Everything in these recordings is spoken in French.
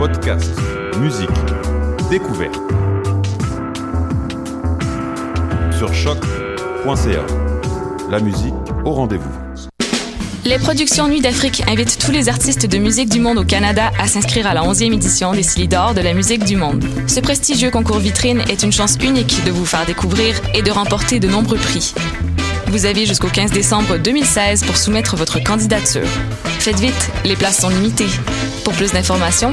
Podcast, musique, découverte. Sur choc.ca. La musique au rendez-vous. Les productions Nuit d'Afrique invitent tous les artistes de musique du monde au Canada à s'inscrire à la 11e édition des Silidor de la musique du monde. Ce prestigieux concours vitrine est une chance unique de vous faire découvrir et de remporter de nombreux prix. Vous avez jusqu'au 15 décembre 2016 pour soumettre votre candidature. Faites vite, les places sont limitées. Pour plus d'informations,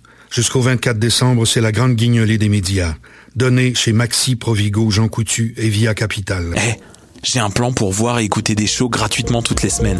Jusqu'au 24 décembre, c'est la grande guignolée des médias. Donnée chez Maxi, Provigo, Jean Coutu et Via Capital. Eh, j'ai un plan pour voir et écouter des shows gratuitement toutes les semaines.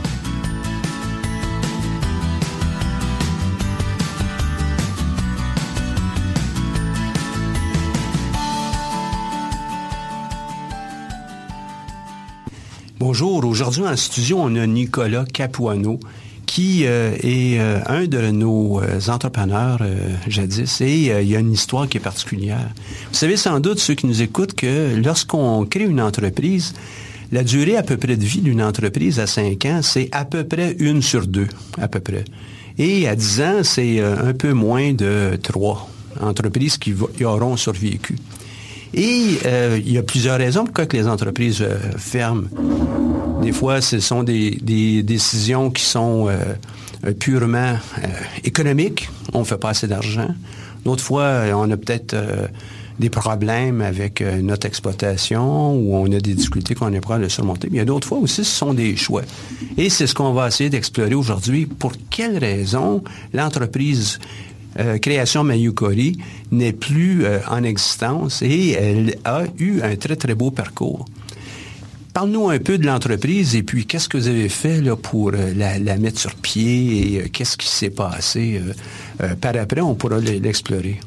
Bonjour, aujourd'hui en studio, on a Nicolas Capuano qui euh, est euh, un de nos euh, entrepreneurs jadis et il y a une histoire qui est particulière. Vous savez sans doute, ceux qui nous écoutent, que lorsqu'on crée une entreprise, la durée à peu près de vie d'une entreprise à 5 ans, c'est à peu près une sur deux, à peu près. Et à 10 ans, c'est un peu moins de trois entreprises qui, qui auront survécu. Et euh, il y a plusieurs raisons pourquoi que les entreprises euh, ferment. Des fois, ce sont des, décisions qui sont euh, purement économiques. On ne fait pas assez d'argent. D'autres fois, on a peut-être des problèmes avec notre exploitation ou on a des difficultés qu'on est prêt à surmonter. Mais il y a d'autres fois aussi, ce sont des choix. Et c'est ce qu'on va essayer d'explorer aujourd'hui. Pour quelles raisons l'entreprise euh, création Mayukori n'est plus euh, en existence et elle a eu un très, très beau parcours. Parle-nous un peu de l'entreprise et puis qu'est-ce que vous avez fait pour euh, la, mettre sur pied et qu'est-ce qui s'est passé par après, on pourra l'explorer.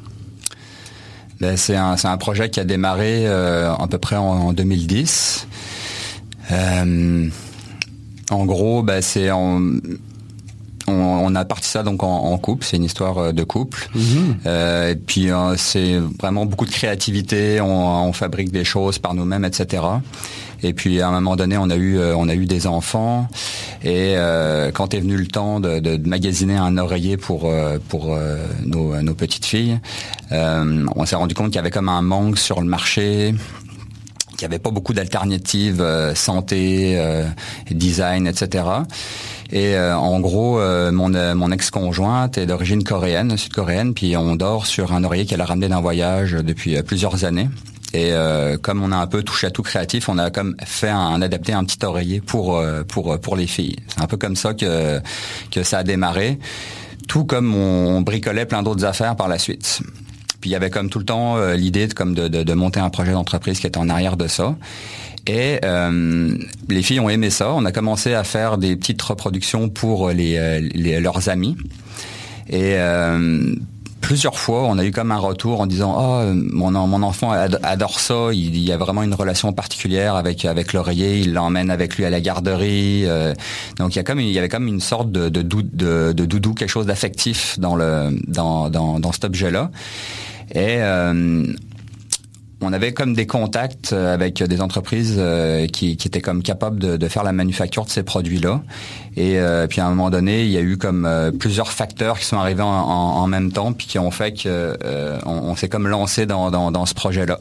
Ben, c'est un, un, projet qui a démarré à peu près en, 2010. en gros, ben, c'est en on, a parti ça donc en, couple, c'est une histoire euh, de couple. Mhm. Euh, et puis euh, c'est vraiment beaucoup de créativité, on, fabrique des choses par nous-mêmes, etc. Et puis à un moment donné, on a eu on a eu des enfants. Et quand est venu le temps de, magasiner un oreiller pour pour nos, nos, petites filles, on s'est rendu compte qu'il y avait comme un manque sur le marché qu'il n'y avait pas beaucoup d'alternatives santé, design, etc. Et euh, en gros, euh, mon, euh, mon ex-conjointe est d'origine coréenne, sud-coréenne, puis on dort sur un oreiller qu'elle a ramené d'un voyage depuis plusieurs années. Et comme on a un peu touché à tout créatif, on a comme fait un, adapté un petit oreiller pour pour pour les filles. C'est un peu comme ça que que ça a démarré. Tout comme on, bricolait plein d'autres affaires par la suite. Puis il y avait comme tout le temps l'idée de comme de, de, de monter un projet d'entreprise qui était en arrière de ça. Et les filles ont aimé ça. On a commencé à faire des petites reproductions pour les, leurs amis. Et plusieurs fois, on a eu comme un retour en disant oh mon, enfant adore ça, il, y a vraiment une relation particulière avec avec l'oreiller, il l'emmène avec lui à la garderie. Euh. donc il y a comme il y avait comme une sorte de de, de, de doudou, quelque chose d'affectif dans le dans, dans, dans cet objet-là. Et euh, on avait comme des contacts euh, avec des entreprises euh, qui, étaient comme capables de, faire la manufacture de ces produits-là. Et euh, puis à un moment donné, il y a eu comme plusieurs facteurs qui sont arrivés en, même temps, puis qui ont fait que s'est comme lancé dans ce projet-là.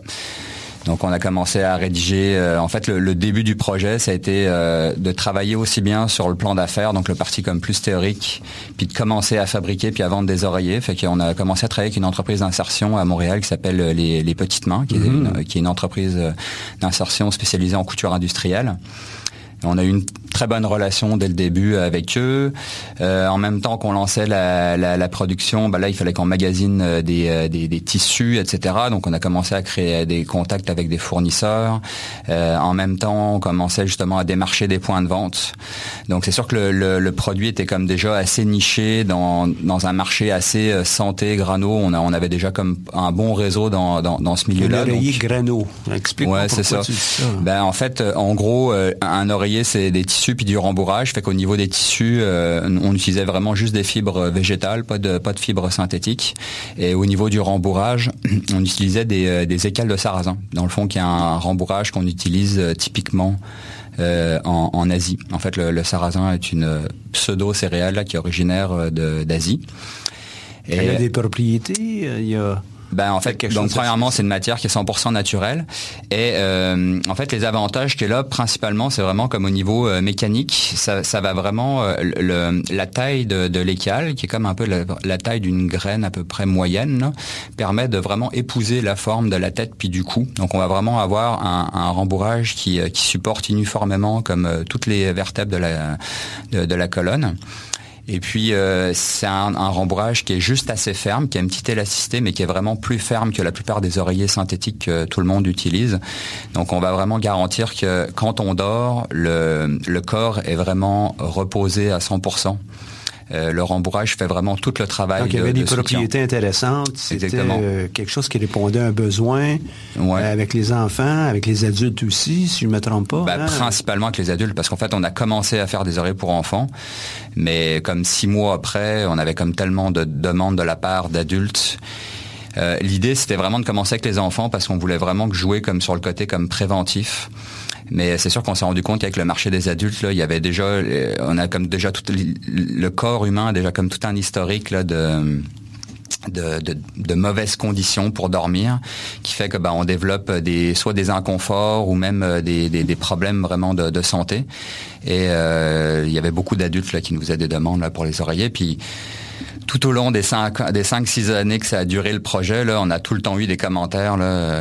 Donc on a commencé à rédiger. Euh, en fait, le, début du projet, ça a été euh, de travailler aussi bien sur le plan d'affaires, donc le parti comme plus théorique, puis de commencer à fabriquer puis à vendre des oreillers. Fait qu'on a commencé à travailler avec une entreprise d'insertion à Montréal qui s'appelle euh, les, Petites Mains, qui, est une, qui est une entreprise d'insertion spécialisée en couture industrielle. On a eu une très bonne relation dès le début avec eux. Euh, en même temps qu'on lançait la, production, bah là, il fallait qu'on magasine euh, euh, des, des, tissus, etc. Donc, on a commencé à créer des contacts avec des fournisseurs. en même temps, on commençait justement à démarcher des points de vente. Donc, c'est sûr que le, produit était comme déjà assez niché dans, dans un marché assez santé, grano. On, a, on avait déjà comme un bon réseau dans, dans, ce milieu-là. L'oreiller grano. Explique-moi ouais, c'est ça. Ben, en fait, en gros, un oreiller, c'est des tissus puis du rembourrage. Fait qu'au niveau des tissus, euh, on utilisait vraiment juste des fibres végétales, pas de pas de fibres synthétiques. Et au niveau du rembourrage, on utilisait des, euh, des écales de sarrasin. Dans le fond, qui est un rembourrage qu'on utilise euh, typiquement en, Asie. En fait, le, sarrasin est une pseudo céréale qui est originaire d'Asie. Elle a des propriétés. Il y a ben en fait, donc premièrement, c'est une matière qui est 100% naturelle. Et euh, en fait, les avantages qu'elle a principalement, c'est vraiment comme au niveau euh, mécanique, ça, ça, va vraiment euh, le, la taille de, de l'écale, qui est comme un peu la, taille d'une graine à peu près moyenne, permet de vraiment épouser la forme de la tête puis du cou. Donc on va vraiment avoir un, un rembourrage qui, qui supporte uniformément comme toutes les vertèbres de la, de, de la colonne. Et puis euh, c'est un, un, rembourrage qui est juste assez ferme, qui a une petite élasticité, mais qui est vraiment plus ferme que la plupart des oreillers synthétiques que tout le monde utilise. Donc on va vraiment garantir que quand on dort, le, le corps est vraiment reposé à 100%. Euh, le rembourrage fait vraiment tout le travail. Donc, il y avait des propriétés intéressantes. C'était euh, quelque chose qui répondait à un besoin euh, avec les enfants, avec les adultes aussi, si je ne me trompe pas. Ben, hein? Principalement avec les adultes, parce qu'en fait, on a commencé à faire des oreilles pour enfants, mais comme six mois après, on avait comme tellement de demandes de la part d'adultes. L'idée, c'était vraiment de commencer avec les enfants parce qu'on voulait vraiment jouer comme sur le côté comme préventif. Mais c'est sûr qu'on s'est rendu compte qu'avec le marché des adultes, là, il y avait déjà, euh, on a comme déjà tout le corps humain a déjà comme tout un historique de mauvaises conditions pour dormir, qui fait que ben, on développe des soit des inconforts ou même euh, des, problèmes vraiment de, santé. Et euh, il y avait beaucoup d'adultes qui nous faisaient des demandes pour les oreillers. Tout au long des cinq, des cinq, six années que ça a duré le projet, là, on a tout le temps eu des commentaires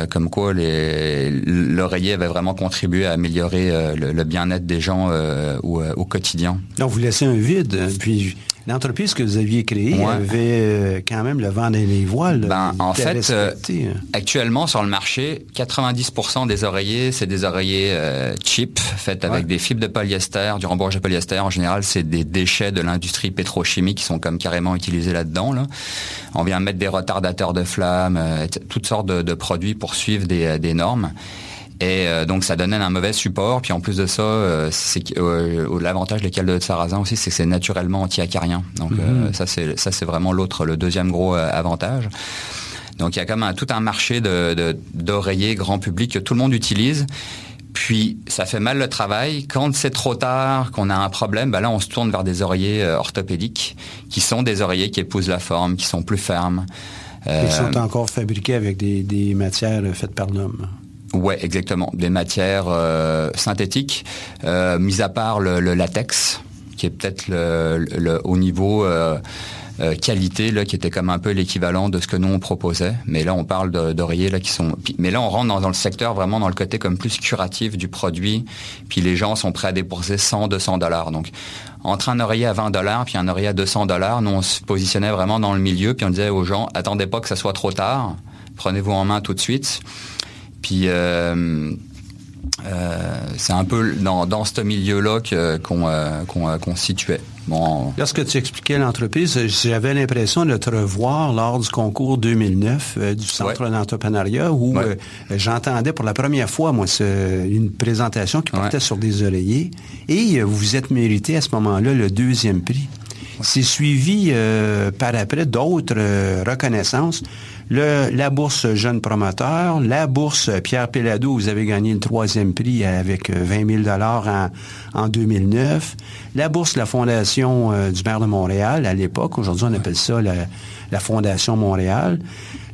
comme quoi l'oreiller avait vraiment contribué à améliorer euh, le, bien-être des gens euh, au, euh, au, quotidien. Donc vous laissez un vide, puis L'entreprise que vous aviez créée avait euh, quand même le vent dans les voiles. Ben, en fait, euh, hein. actuellement sur le marché, 90% des oreillers, c'est des oreillers euh, cheap, faits avec des fibres de polyester, du rembourrage de polyester. En général, c'est des déchets de l'industrie pétrochimique qui sont comme carrément utilisés là-dedans. Là. On vient mettre des retardateurs de flammes, toutes sortes de, produits pour suivre des, des normes. Et euh, donc ça donnait un mauvais support. Puis en plus de ça, euh, c'est euh, l'avantage des cales de sarrasin aussi, c'est que c'est naturellement anti-acarien. Donc mhm. ça c'est ça c'est vraiment l'autre, le deuxième gros avantage. Donc il y a comme un, tout un marché de d'oreillers grand public que tout le monde utilise. Puis ça fait mal le travail. Quand c'est trop tard, qu'on a un problème, ben là on se tourne vers des oreillers orthopédiques, qui sont des oreillers qui épousent la forme, qui sont plus fermes. Ils sont encore fabriqués avec des, des matières faites par l'homme. Ouais, exactement. Des matières euh, synthétiques, euh, mis à part le, latex, qui est peut-être le, au niveau euh, euh, qualité, là, qui était comme un peu l'équivalent de ce que nous on proposait. Mais là, on parle d'oreillers là qui sont. Mais là, on rentre dans, le secteur vraiment dans le côté comme plus curatif du produit. Puis les gens sont prêts à débourser 100, 200 dollars. Donc entre un oreiller à 20 dollars puis un oreiller à 200 dollars, nous on se positionnait vraiment dans le milieu. Puis on disait aux gens, attendez pas que ça soit trop tard. Prenez-vous en main tout de suite. Puis euh, c'est un peu dans, dans ce milieu-là qu'on qu'on se situait. Bon. Lorsque tu expliquais l'entreprise, j'avais l'impression de te revoir lors du concours 2009 du Centre d'entrepreneuriat où j'entendais pour la première fois, moi, une présentation qui portait sur des oreillers et vous vous êtes mérité à ce moment-là le deuxième prix. C'est suivi euh, par après d'autres euh, reconnaissances. Le, la bourse Jeune Promoteur, la bourse Pierre Pellado, vous avez gagné le troisième prix avec 20 000 en, en 2009. La bourse la Fondation euh, du maire de Montréal à l'époque, aujourd'hui on appelle ça la, la Fondation Montréal.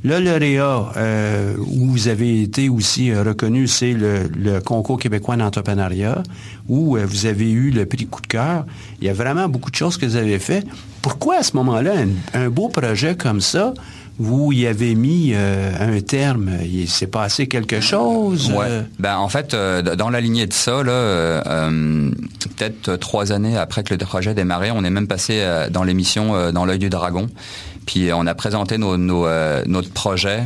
Le lauréat euh, où vous avez été aussi euh, reconnu, c'est le, concours québécois d'entrepreneuriat, où euh, vous avez eu le prix coup de cœur. Il y a vraiment beaucoup de choses que vous avez fait. Pourquoi à ce moment-là, un, beau projet comme ça, vous y avez mis un terme, il s'est passé quelque chose? Ouais. Ben, en fait, dans la lignée de ça, peut-être trois années après que le projet a démarré, on est même passé dans l'émission Dans l'œil du dragon. Puis on a présenté euh, notre projet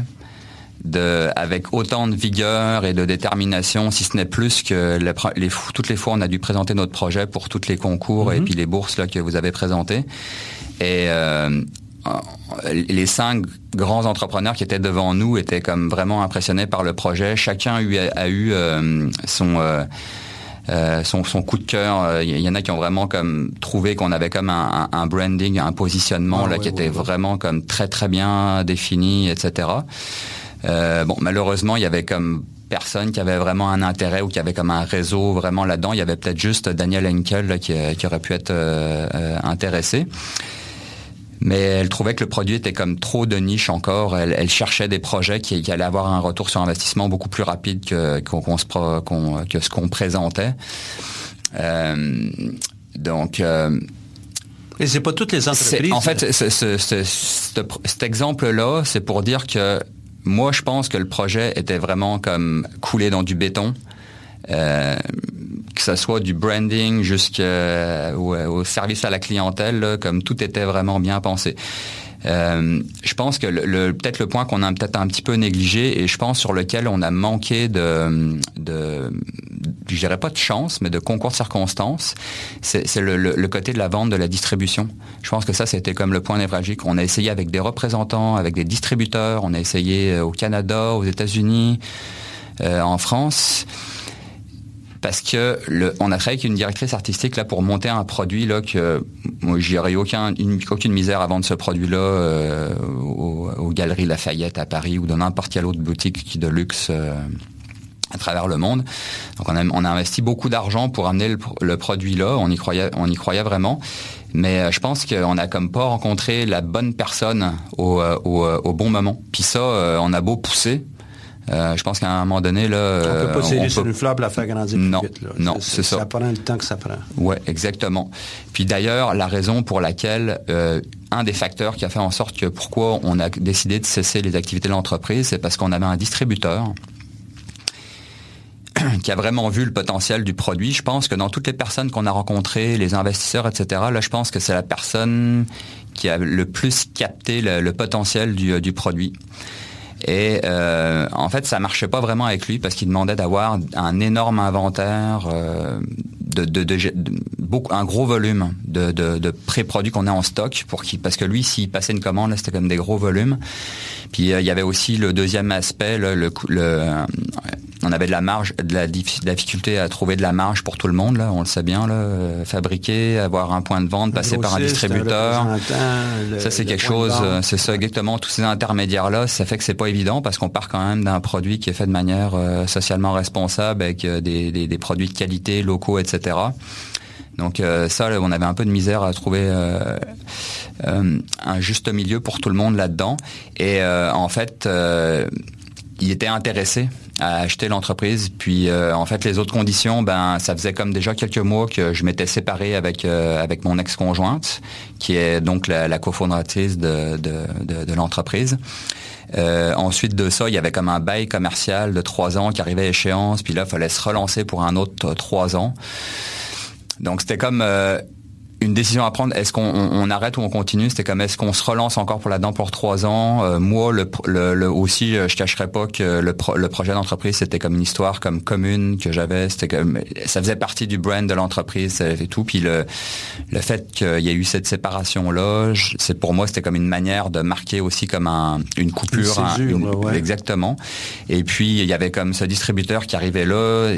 avec autant de vigueur et de détermination, si ce n'est plus que toutes les fois on a dû présenter notre projet pour tous les concours et mhm. puis les bourses là, que vous avez présentées. Et euh, les cinq grands entrepreneurs qui étaient devant nous étaient comme vraiment impressionnés par le projet. Chacun a eu, a eu euh, son euh, son, coup de cœur. Il euh, y en a qui ont vraiment comme trouvé qu'on avait comme un, branding, un positionnement ah là qui était vraiment comme très très bien défini, etc. Euh, bon, malheureusement, il y avait comme personne qui avait vraiment un intérêt ou qui avait comme un réseau vraiment là-dedans. Il y avait peut-être juste Daniel Henkel qui, qui, aurait pu être intéressé mais elle trouvait que le produit était comme trop de niche encore. Elle, cherchait des projets qui, allaient avoir un retour sur investissement beaucoup plus rapide que, que ce qu'on présentait. Euh, donc... Euh, et c'est pas toutes les entreprises. En fait, cet exemple-là, c'est pour dire que moi, je pense que le projet était vraiment comme coulé dans du béton. Euh, que ce soit du branding jusqu'au au service à la clientèle, comme tout était vraiment bien pensé. Euh, je pense que le, peut-être le point qu'on a peut-être un petit peu négligé et je pense sur lequel on a manqué de, de je dirais pas de chance, mais de concours de circonstances, c'est le, côté de la vente, de la distribution. Je pense que ça, c'était comme le point névralgique. On a essayé avec des représentants, avec des distributeurs, on a essayé au Canada, aux États-Unis, euh, en France parce que a travaillé avec une directrice artistique là pour monter un produit là que moi j'irai aucun aucune misère à vendre ce produit là euh, aux, galeries Lafayette à Paris ou dans n'importe quelle autre boutique qui de luxe euh, à travers le monde. Donc on a, investi beaucoup d'argent pour amener le, produit là, on y croyait on y croyait vraiment. Mais euh, je pense qu'on a comme pas rencontré la bonne personne au, au, au bon moment. Puis ça, on a beau pousser, euh, je pense qu'à un moment donné, là... On peut pas tirer sur une fleur pour la faire grandir non, vite. Non, c'est ça. Ça prend le temps que ça prend. Oui, exactement. Puis d'ailleurs, la raison pour laquelle, euh, un des facteurs qui a fait en sorte que pourquoi on a décidé de cesser les activités de l'entreprise, c'est parce qu'on avait un distributeur qui a vraiment vu le potentiel du produit. Je pense que dans toutes les personnes qu'on a rencontrées, les investisseurs, etc., là, je pense que c'est la personne qui a le plus capté le, potentiel du, du produit. Et euh, en fait, ça marchait pas vraiment avec lui parce qu'il demandait d'avoir un énorme inventaire, euh, de, de, de, beaucoup, un gros volume de, de pré-produits qu'on a en stock pour qu'il, parce que lui, s'il passait une commande, c'était comme des gros volumes. Puis euh, il y avait aussi le deuxième aspect, le, le, on avait de la marge, de la, difficulté à trouver de la marge pour tout le monde, là, on le sait bien, là, euh, fabriquer, avoir un point de vente, passer par un distributeur. ça, c'est quelque chose, c'est ça exactement, tous ces intermédiaires-là, ça fait que c'est pas évident parce qu'on part quand même d'un produit qui est fait de manière euh, socialement responsable avec des, des, produits de qualité, locaux, etc. Donc ça, on avait un peu de misère à trouver un juste milieu pour tout le monde là-dedans. Et en fait, il était intéressé à acheter l'entreprise. Puis euh, en fait, les autres conditions, ben ça faisait comme déjà quelques mois que je m'étais séparé avec euh, avec mon ex-conjointe, qui est donc la, cofondatrice de, l'entreprise. Euh, ensuite de ça, il y avait comme un bail commercial de trois ans qui arrivait à échéance. Puis là, il fallait se relancer pour un autre trois ans. Donc c'était comme une décision à prendre. Est-ce qu'on arrête ou on continue? C'était comme est-ce qu'on se relance encore pour là-dedans pour trois ans? Euh, Moi, le, le, aussi, je cacherai pas que le, le projet d'entreprise c'était comme une histoire comme commune que j'avais. C'était comme ça faisait partie du brand de l'entreprise et tout. Puis le le fait qu'il y ait eu cette séparation là, c'est pour moi c'était comme une manière de marquer aussi comme un, une coupure. Exactement. Et puis il y avait comme ce distributeur qui arrivait là.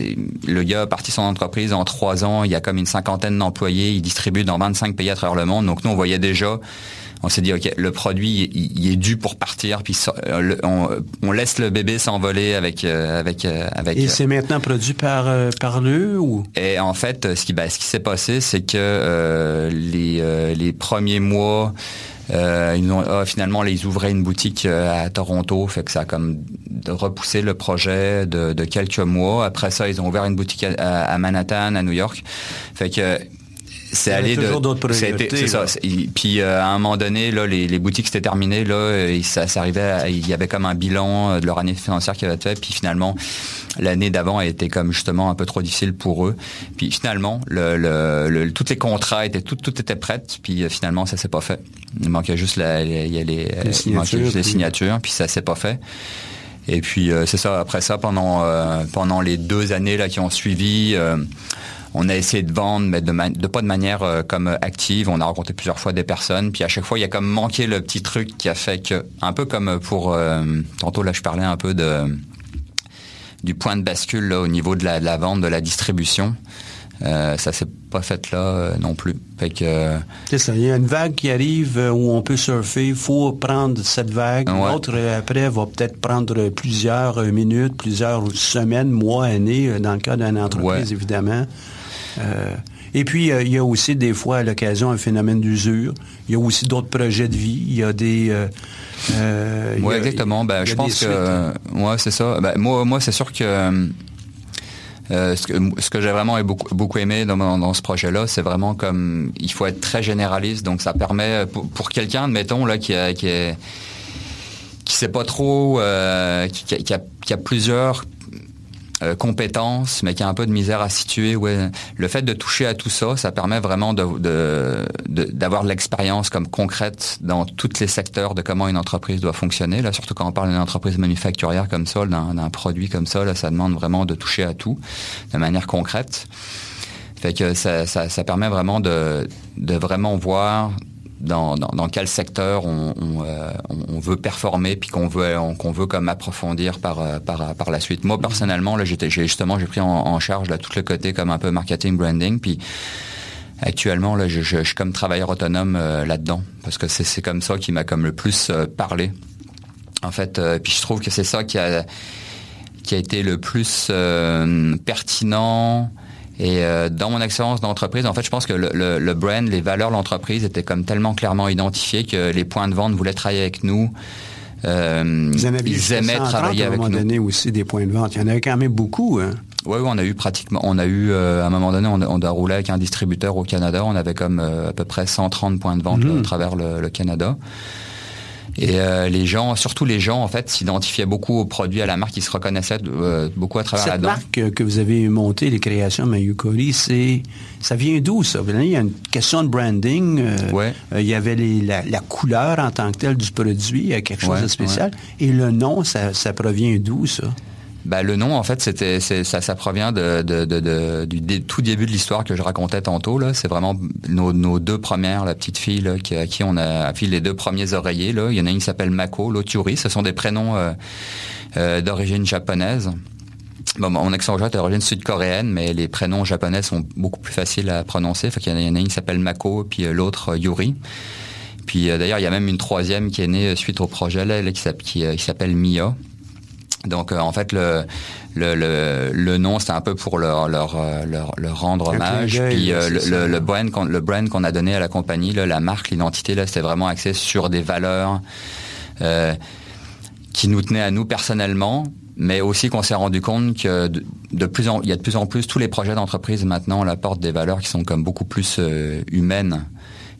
Le gars a parti son entreprise en trois ans. Il y a comme une cinquantaine d'employés. Il distribue dans 25 pays à travers le monde. Donc nous, on voyait déjà on s'est dit ok le produit il, est dû pour partir puis euh, on, laisse le bébé s'envoler avec euh, avec euh, avec et c'est maintenant produit par par eux ou? Et en fait ce qui ben, ce qui s'est passé c'est que les les premiers mois ils ont ah, finalement ils ouvraient une boutique à Toronto. Fait que ça a comme repoussé le projet de, quelques mois. Après ça ils ont ouvert une boutique à Manhattan à New York. Fait que c'est allé toujours d'autres C'est ça. Puis euh, à un moment donné, là, les, boutiques s'étaient terminées, là, et ça, arrivait, il y avait comme un bilan euh, de leur année financière qui avait été fait, puis finalement, l'année d'avant a été comme justement un peu trop difficile pour eux. Puis finalement, le, tous les contrats étaient tout, tout était prêt, puis euh, finalement, ça s'est pas fait. Il manquait juste la, les, les, les, signatures, les signatures, puis ça s'est pas fait. Et puis c'est ça. Après ça, pendant pendant les deux années là qui ont suivi on a essayé de vendre, mais de, pas de manière euh, comme active. On a rencontré plusieurs fois des personnes, puis à chaque fois, il y a comme manqué le petit truc qui a fait que, un peu comme pour, euh, tantôt là, je parlais un peu de du point de bascule au niveau de la, vente, de la distribution. Euh, ça s'est pas fait là non plus. c'est ça. Il y a une vague qui arrive où on peut surfer. Il faut prendre cette vague. L'autre après va peut-être prendre plusieurs minutes, plusieurs semaines, mois, années dans le cas d'une entreprise évidemment. Euh, et puis, euh, il y a aussi des fois à l'occasion un phénomène d'usure. Il y a aussi d'autres projets de vie. Il y a des... Euh, oui, exactement. Ben, je pense que... moi, c'est ça. Ben, moi, moi c'est sûr que... ce que, j'ai vraiment beaucoup, beaucoup aimé dans, ce projet-là, c'est vraiment comme il faut être très généraliste. Donc ça permet pour, quelqu'un, mettons là, qui a, qui est qui sait pas trop, qui, a, qui, a, plusieurs euh, compétences, mais qui a un peu de misère à situer. Ouais. Le fait de toucher à tout ça, ça permet vraiment d'avoir de, l'expérience comme concrète dans tous les secteurs de comment une entreprise doit fonctionner. Là, surtout quand on parle d'une entreprise manufacturière comme ça, d'un produit comme ça, là, ça demande vraiment de toucher à tout de manière concrète. Fait que ça, permet vraiment de vraiment voir dans, dans, quel secteur on, euh, on, veut performer puis qu'on veut qu'on veut comme approfondir par, euh, par, par la suite. Moi personnellement, là, justement j'ai pris en, charge là tout le côté comme un peu marketing branding puis actuellement là je, je, suis comme travailleur autonome euh, là-dedans parce que c'est comme ça qui m'a comme le plus parlé. En fait, puis je trouve que c'est ça qui a qui a été le plus pertinent et euh, dans mon expérience d'entreprise, en fait, je pense que le, le, brand, les valeurs de l'entreprise étaient comme tellement clairement identifiées que les points de vente voulaient travailler avec nous. Euh, ils aimaient travailler avec nous. À un moment donné aussi des points de vente. Il y en avait quand même beaucoup. Hein? Oui, on a eu pratiquement, on a eu euh, à un moment donné, on, on, a roulé avec un distributeur au Canada. On avait comme à peu près 130 points de vente mhm. à travers le, le Canada. Et euh, les gens, surtout les gens, en fait, s'identifiaient beaucoup aux produits, à la marque, ils se reconnaissaient euh, beaucoup à travers Cette la marque que vous avez montée, les créations Mayukori, c'est ça vient d'où ça? Il y a une question de branding. Euh, il y avait la, couleur en tant que telle du produit, il y a quelque chose de spécial. Et le nom, ça, ça provient d'où ça? Bah, le nom, en fait, c'était, ça, ça provient du tout début de l'histoire que je racontais tantôt. Là, c'est vraiment nos, deux premières, la petite fille à qui on a affilé les deux premiers oreillers. Il y en a une qui s'appelle Mako, l'autre Yuri. Ce sont des prénoms euh, euh, d'origine japonaise. Mon ex-conjoint est d'origine sud-coréenne, mais les prénoms japonais sont beaucoup plus faciles à prononcer. Fait qu'il y en a, une qui s'appelle Mako, puis euh, l'autre Yuri. Puis d'ailleurs, il y a même une troisième qui est née suite au projet là, qui s'appelle Mia. Donc euh, en fait le le, le, le nom c'est un peu pour leur leur, euh, leur, leur rendre hommage. Puis euh, le, le, brand qu'on le brand qu'on a donné à la compagnie, là, la marque, l'identité là, c'était vraiment axé sur des valeurs euh, qui nous tenaient à nous personnellement, mais aussi qu'on s'est rendu compte que de, plus en il y a de plus en plus tous les projets d'entreprise maintenant apportent des valeurs qui sont comme beaucoup plus humaines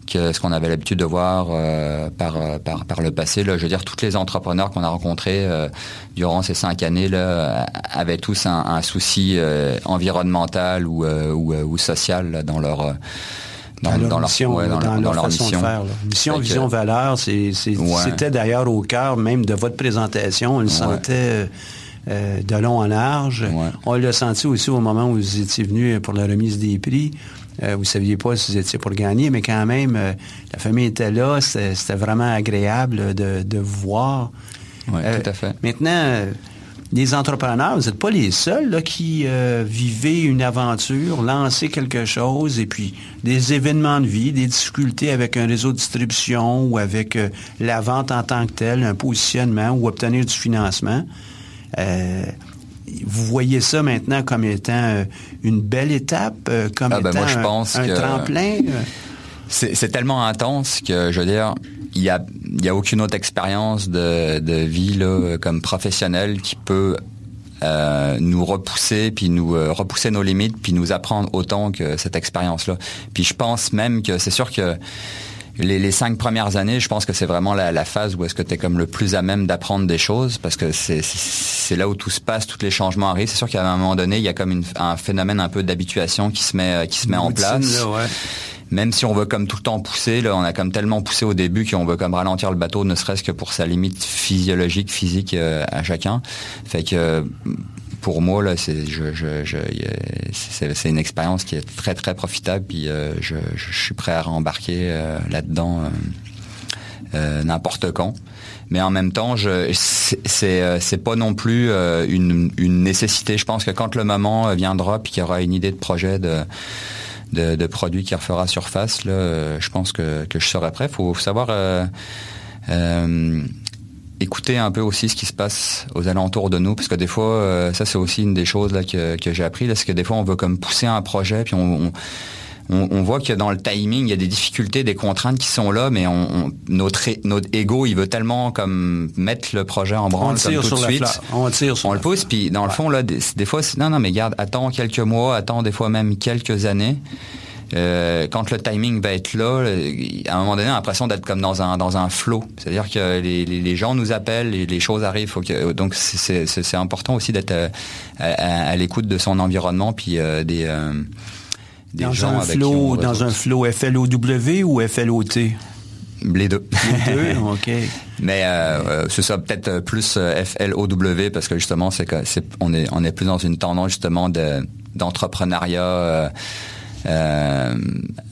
que ce qu'on avait l'habitude de voir euh, par, euh, par, par le passé. Là, je veux dire, tous les entrepreneurs qu'on a rencontrés euh, durant ces cinq années là, avaient tous un, un souci environnemental ou, ou, ou, social dans leur dans, leur mission, dans, leur, façon de faire. Mission, vision, valeur, c'était d'ailleurs au cœur même de votre présentation. On le sentait de long en large. On l'a senti aussi au moment où vous étiez venu pour la remise des prix. Euh, vous ne saviez pas si vous étiez pour gagner, mais quand même, euh, la famille était là. C'était vraiment agréable de, de vous voir. Oui, tout à fait. Maintenant, les entrepreneurs, vous n'êtes pas les seuls là, qui euh, vivaient une aventure, lancer quelque chose, et puis des événements de vie, des difficultés avec un réseau de distribution ou avec euh, la vente en tant que telle, un positionnement ou obtenir du financement. Euh, vous voyez ça maintenant comme étant une belle étape, comme ah, ben, étant je pense un, tremplin? C'est tellement intense que, je veux dire, il y a, y a aucune autre expérience de, de vie là, comme professionnelle qui peut euh, nous repousser, puis nous euh, repousser nos limites, puis nous apprendre autant que cette expérience-là. Puis je pense même que c'est sûr que les, les, cinq premières années, je pense que c'est vraiment la, la, phase où est-ce que tu es comme le plus à même d'apprendre des choses, parce que c'est là où tout se passe, tous les changements arrivent. C'est sûr qu'à un moment donné, il y a comme une, un phénomène un peu d'habituation qui se met qui se met en place. Là, ouais même si on veut comme tout le temps pousser, là, on a comme tellement poussé au début qu'on veut comme ralentir le bateau, ne serait-ce que pour sa limite physiologique, physique euh, à chacun. Fait que pour moi là, c'est je, je, je c'est une expérience qui est très très profitable. Puis euh, je, je, suis prêt à rembarquer euh, là-dedans n'importe quand mais en même temps, je c'est c'est pas non plus une, une nécessité. Je pense que quand le moment viendra puis qu'il y aura une idée de projet de de, produits qui refera surface, là, euh, je pense que, je serai prêt. Il faut savoir euh, euh, écouter un peu aussi ce qui se passe aux alentours de nous, parce que des fois, ça c'est aussi une des choses là, que, j'ai appris, c'est que des fois on veut comme pousser un projet, puis on on, voit que dans le timing, il y a des difficultés, des contraintes qui sont là, mais on, notre notre ego, il veut tellement comme mettre le projet en branle comme tout de suite. On tire sur On le pousse, puis dans le fond là, des, fois, non non, mais garde, attends quelques mois, attends des fois même quelques années. Euh, quand le timing va être là, à un moment donné, on a l'impression d'être comme dans un dans un flow. C'est-à-dire que les, gens nous appellent, et les choses arrivent. Faut que, donc c'est important aussi d'être euh, à, l'écoute de son environnement, puis euh, des dans un flow, dans un flow FLOW ou FLOT? Les deux. Les deux, OK. Mais euh, euh c'est ça, peut-être plus euh, FLOW parce que justement, c'est que c'est on est on est plus dans une tendance justement de d'entrepreneuriat. Euh,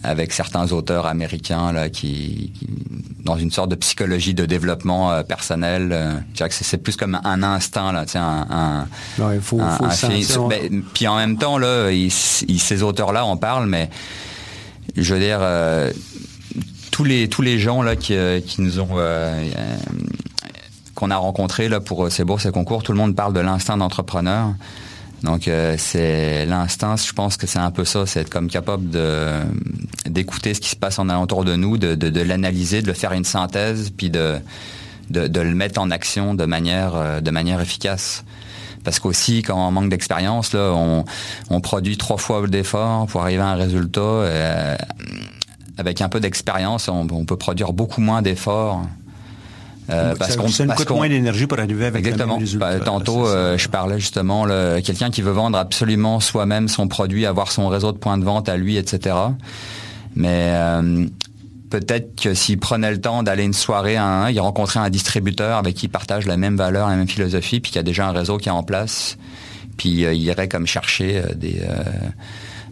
avec certains auteurs américains là qui, dans une sorte de psychologie de développement euh, personnel. Euh, c'est plus comme un instinct là, un, un, faut, faut ben, puis en même temps là, ces auteurs là en parlent, mais je veux dire tous les tous les gens là qui, qui nous ont qu'on a rencontrés là pour ces bourses et concours, tout le monde parle de l'instinct d'entrepreneur. Donc euh, c'est l'instinct, je pense que c'est un peu ça, c'est être comme capable d'écouter ce qui se passe en alentour de nous, de, l'analyser, de le faire une synthèse, puis de, le mettre en action de manière euh, de manière efficace. Parce qu'aussi, quand on manque d'expérience, là, on, produit trois fois d'efforts pour arriver à un résultat. Euh, avec un peu d'expérience, on, peut produire beaucoup moins d'efforts euh, parce qu'on ça coûte moins d'énergie pour arriver avec exactement. Bah, tantôt, euh, je parlais justement quelqu'un qui veut vendre absolument soi-même son produit, avoir son réseau de points de vente à lui, etc. Mais euh, peut-être que s'il prenait le temps d'aller une soirée à un, il rencontrait un distributeur avec qui il partage la même valeur, la même philosophie, puis qu'il y a déjà un réseau qui est en place, puis il irait comme chercher des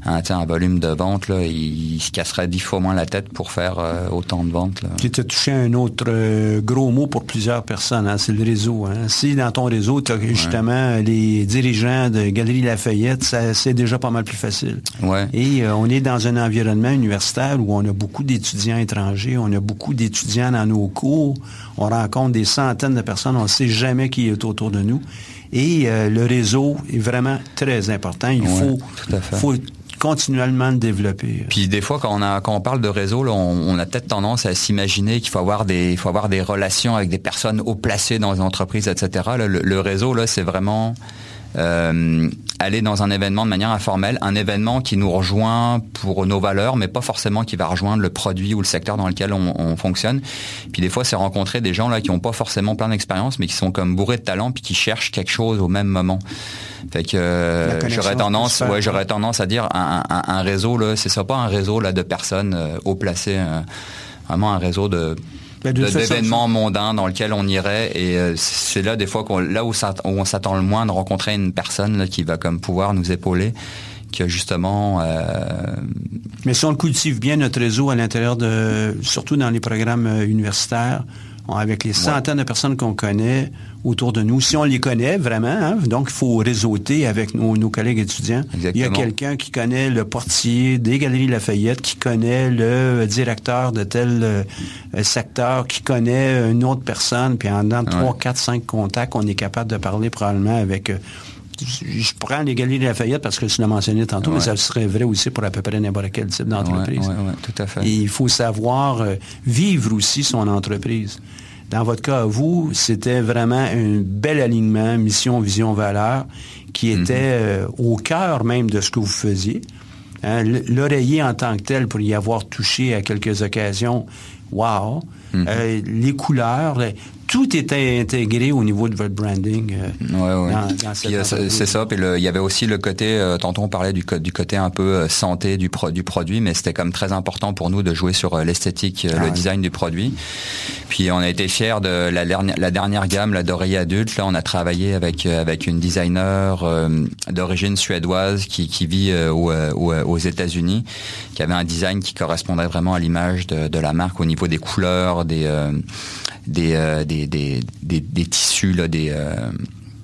un, un volume de vente, là, il, se casserait dix fois moins la tête pour faire euh, autant de ventes. Tu as touché un autre euh, gros mot pour plusieurs personnes, hein, c'est le réseau. Hein. Si dans ton réseau, tu as justement les dirigeants de Galerie Lafayette, c'est déjà pas mal plus facile. Ouais. Et euh, on est dans un environnement universitaire où on a beaucoup d'étudiants étrangers, on a beaucoup d'étudiants dans nos cours, on rencontre des centaines de personnes, on ne sait jamais qui est autour de nous. Et le réseau est vraiment très important. Il faut, faut continuellement le développer. Puis des fois, quand on, a, quand on parle de réseau, on, a peut-être tendance à s'imaginer qu'il faut avoir des, faut avoir des relations avec des personnes haut placées dans les entreprises, etc. le, le, réseau, là, c'est vraiment euh, aller dans un événement de manière informelle, un événement qui nous rejoint pour nos valeurs, mais pas forcément qui va rejoindre le produit ou le secteur dans lequel on, on fonctionne. Puis des fois, c'est rencontrer des gens là qui ont pas forcément plein d'expérience, mais qui sont comme bourrés de talent, puis qui cherchent quelque chose au même moment. Fait que j'aurais tendance, ouais, j'aurais tendance à dire un, réseau là, c'est ça pas un réseau là de personnes haut placées, vraiment un réseau de d'événements mondains dans lequel on irait et c'est là des fois qu'on là où, on s'attend le moins de rencontrer une personne qui va comme pouvoir nous épauler que justement. Euh, Mais si on cultive bien notre réseau à l'intérieur de, surtout dans les programmes euh, universitaires, avec les centaines de personnes qu'on connaît autour de nous, si on les connaît vraiment, hein, donc il faut réseauter avec nos, collègues étudiants. Il y a quelqu'un qui connaît le portier des Galeries Lafayette, qui connaît le directeur de tel euh, secteur, qui connaît une autre personne, puis en dans trois, quatre, cinq contacts, on est capable de parler probablement avec je prends les Galeries Lafayette parce que tu l'as mentionné tantôt, mais ça serait vrai aussi pour à peu près n'importe quel type d'entreprise. tout à fait. il faut savoir euh, vivre aussi son entreprise. Dans votre cas, vous, c'était vraiment un bel alignement, mission, vision, valeur, qui mhm. était euh, au cœur même de ce que vous faisiez. Hein, l'oreiller en tant que tel, pour y avoir touché à quelques occasions, wow. Mhm. Euh, les couleurs, tout était intégré au niveau de votre branding. Euh, c'est ça. Puis il y avait aussi le côté, euh, tantôt on parlait du, du côté un peu euh, santé du, du produit, mais c'était comme très important pour nous de jouer sur l'esthétique, le ah design du produit. Puis on a été fiers de la, dernière, la dernière gamme, la d'oreiller adulte. Là, on a travaillé avec avec une designer d'origine suédoise qui, qui vit aux, aux États-Unis, qui avait un design qui correspondait vraiment à l'image de, de, la marque au niveau des couleurs, des euh, des, des, des, tissus, là, des, euh,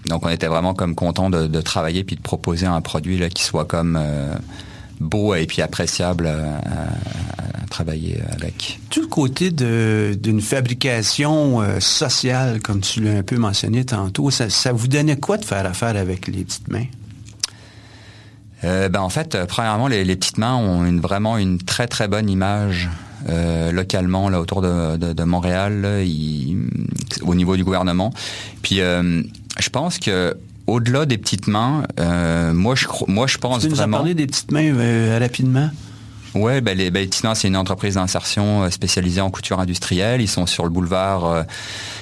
donc on était vraiment comme content de, travailler puis de proposer un produit là, qui soit comme euh, beau et puis appréciable à, travailler avec. Tout le côté d'une fabrication sociale, comme tu l'as un peu mentionné tantôt, ça, vous donnait quoi de faire affaire avec les petites mains? ben en fait, premièrement, les, les, petites mains ont une, vraiment une très très bonne image euh, localement là autour de, Montréal, au niveau du gouvernement. Puis euh, je pense que au-delà des petites mains, euh, moi je moi je pense tu nous vraiment. parler des petites mains rapidement? Ouais, ben les, ben, c'est une entreprise d'insertion spécialisée en couture industrielle. Ils sont sur le boulevard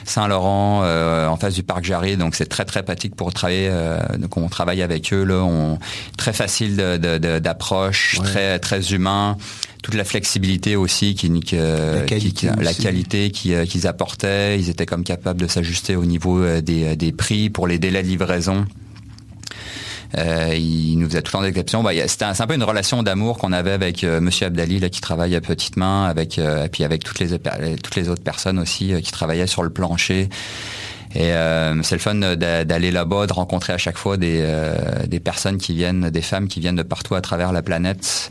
Saint-Laurent, en face du parc Jarry, donc c'est très très pratique pour travailler. donc on travaille avec eux là, on, très facile d'approche, très très humain toute la flexibilité aussi, qui, la qualité, la qualité euh, qu'ils apportaient. Ils étaient comme capables de s'ajuster au niveau euh, des, des prix pour les délais de livraison. Euh, il nous faisait tout le temps des exceptions. Bah, c'était un, peu une relation d'amour qu'on avait avec euh, Monsieur Abdali qui travaille à petite main, avec et puis avec toutes les autres personnes aussi qui travaillaient sur le plancher. Et euh, c'est le fun d'aller là-bas, de rencontrer à chaque fois des, des personnes qui viennent, des femmes qui viennent de partout à travers la planète.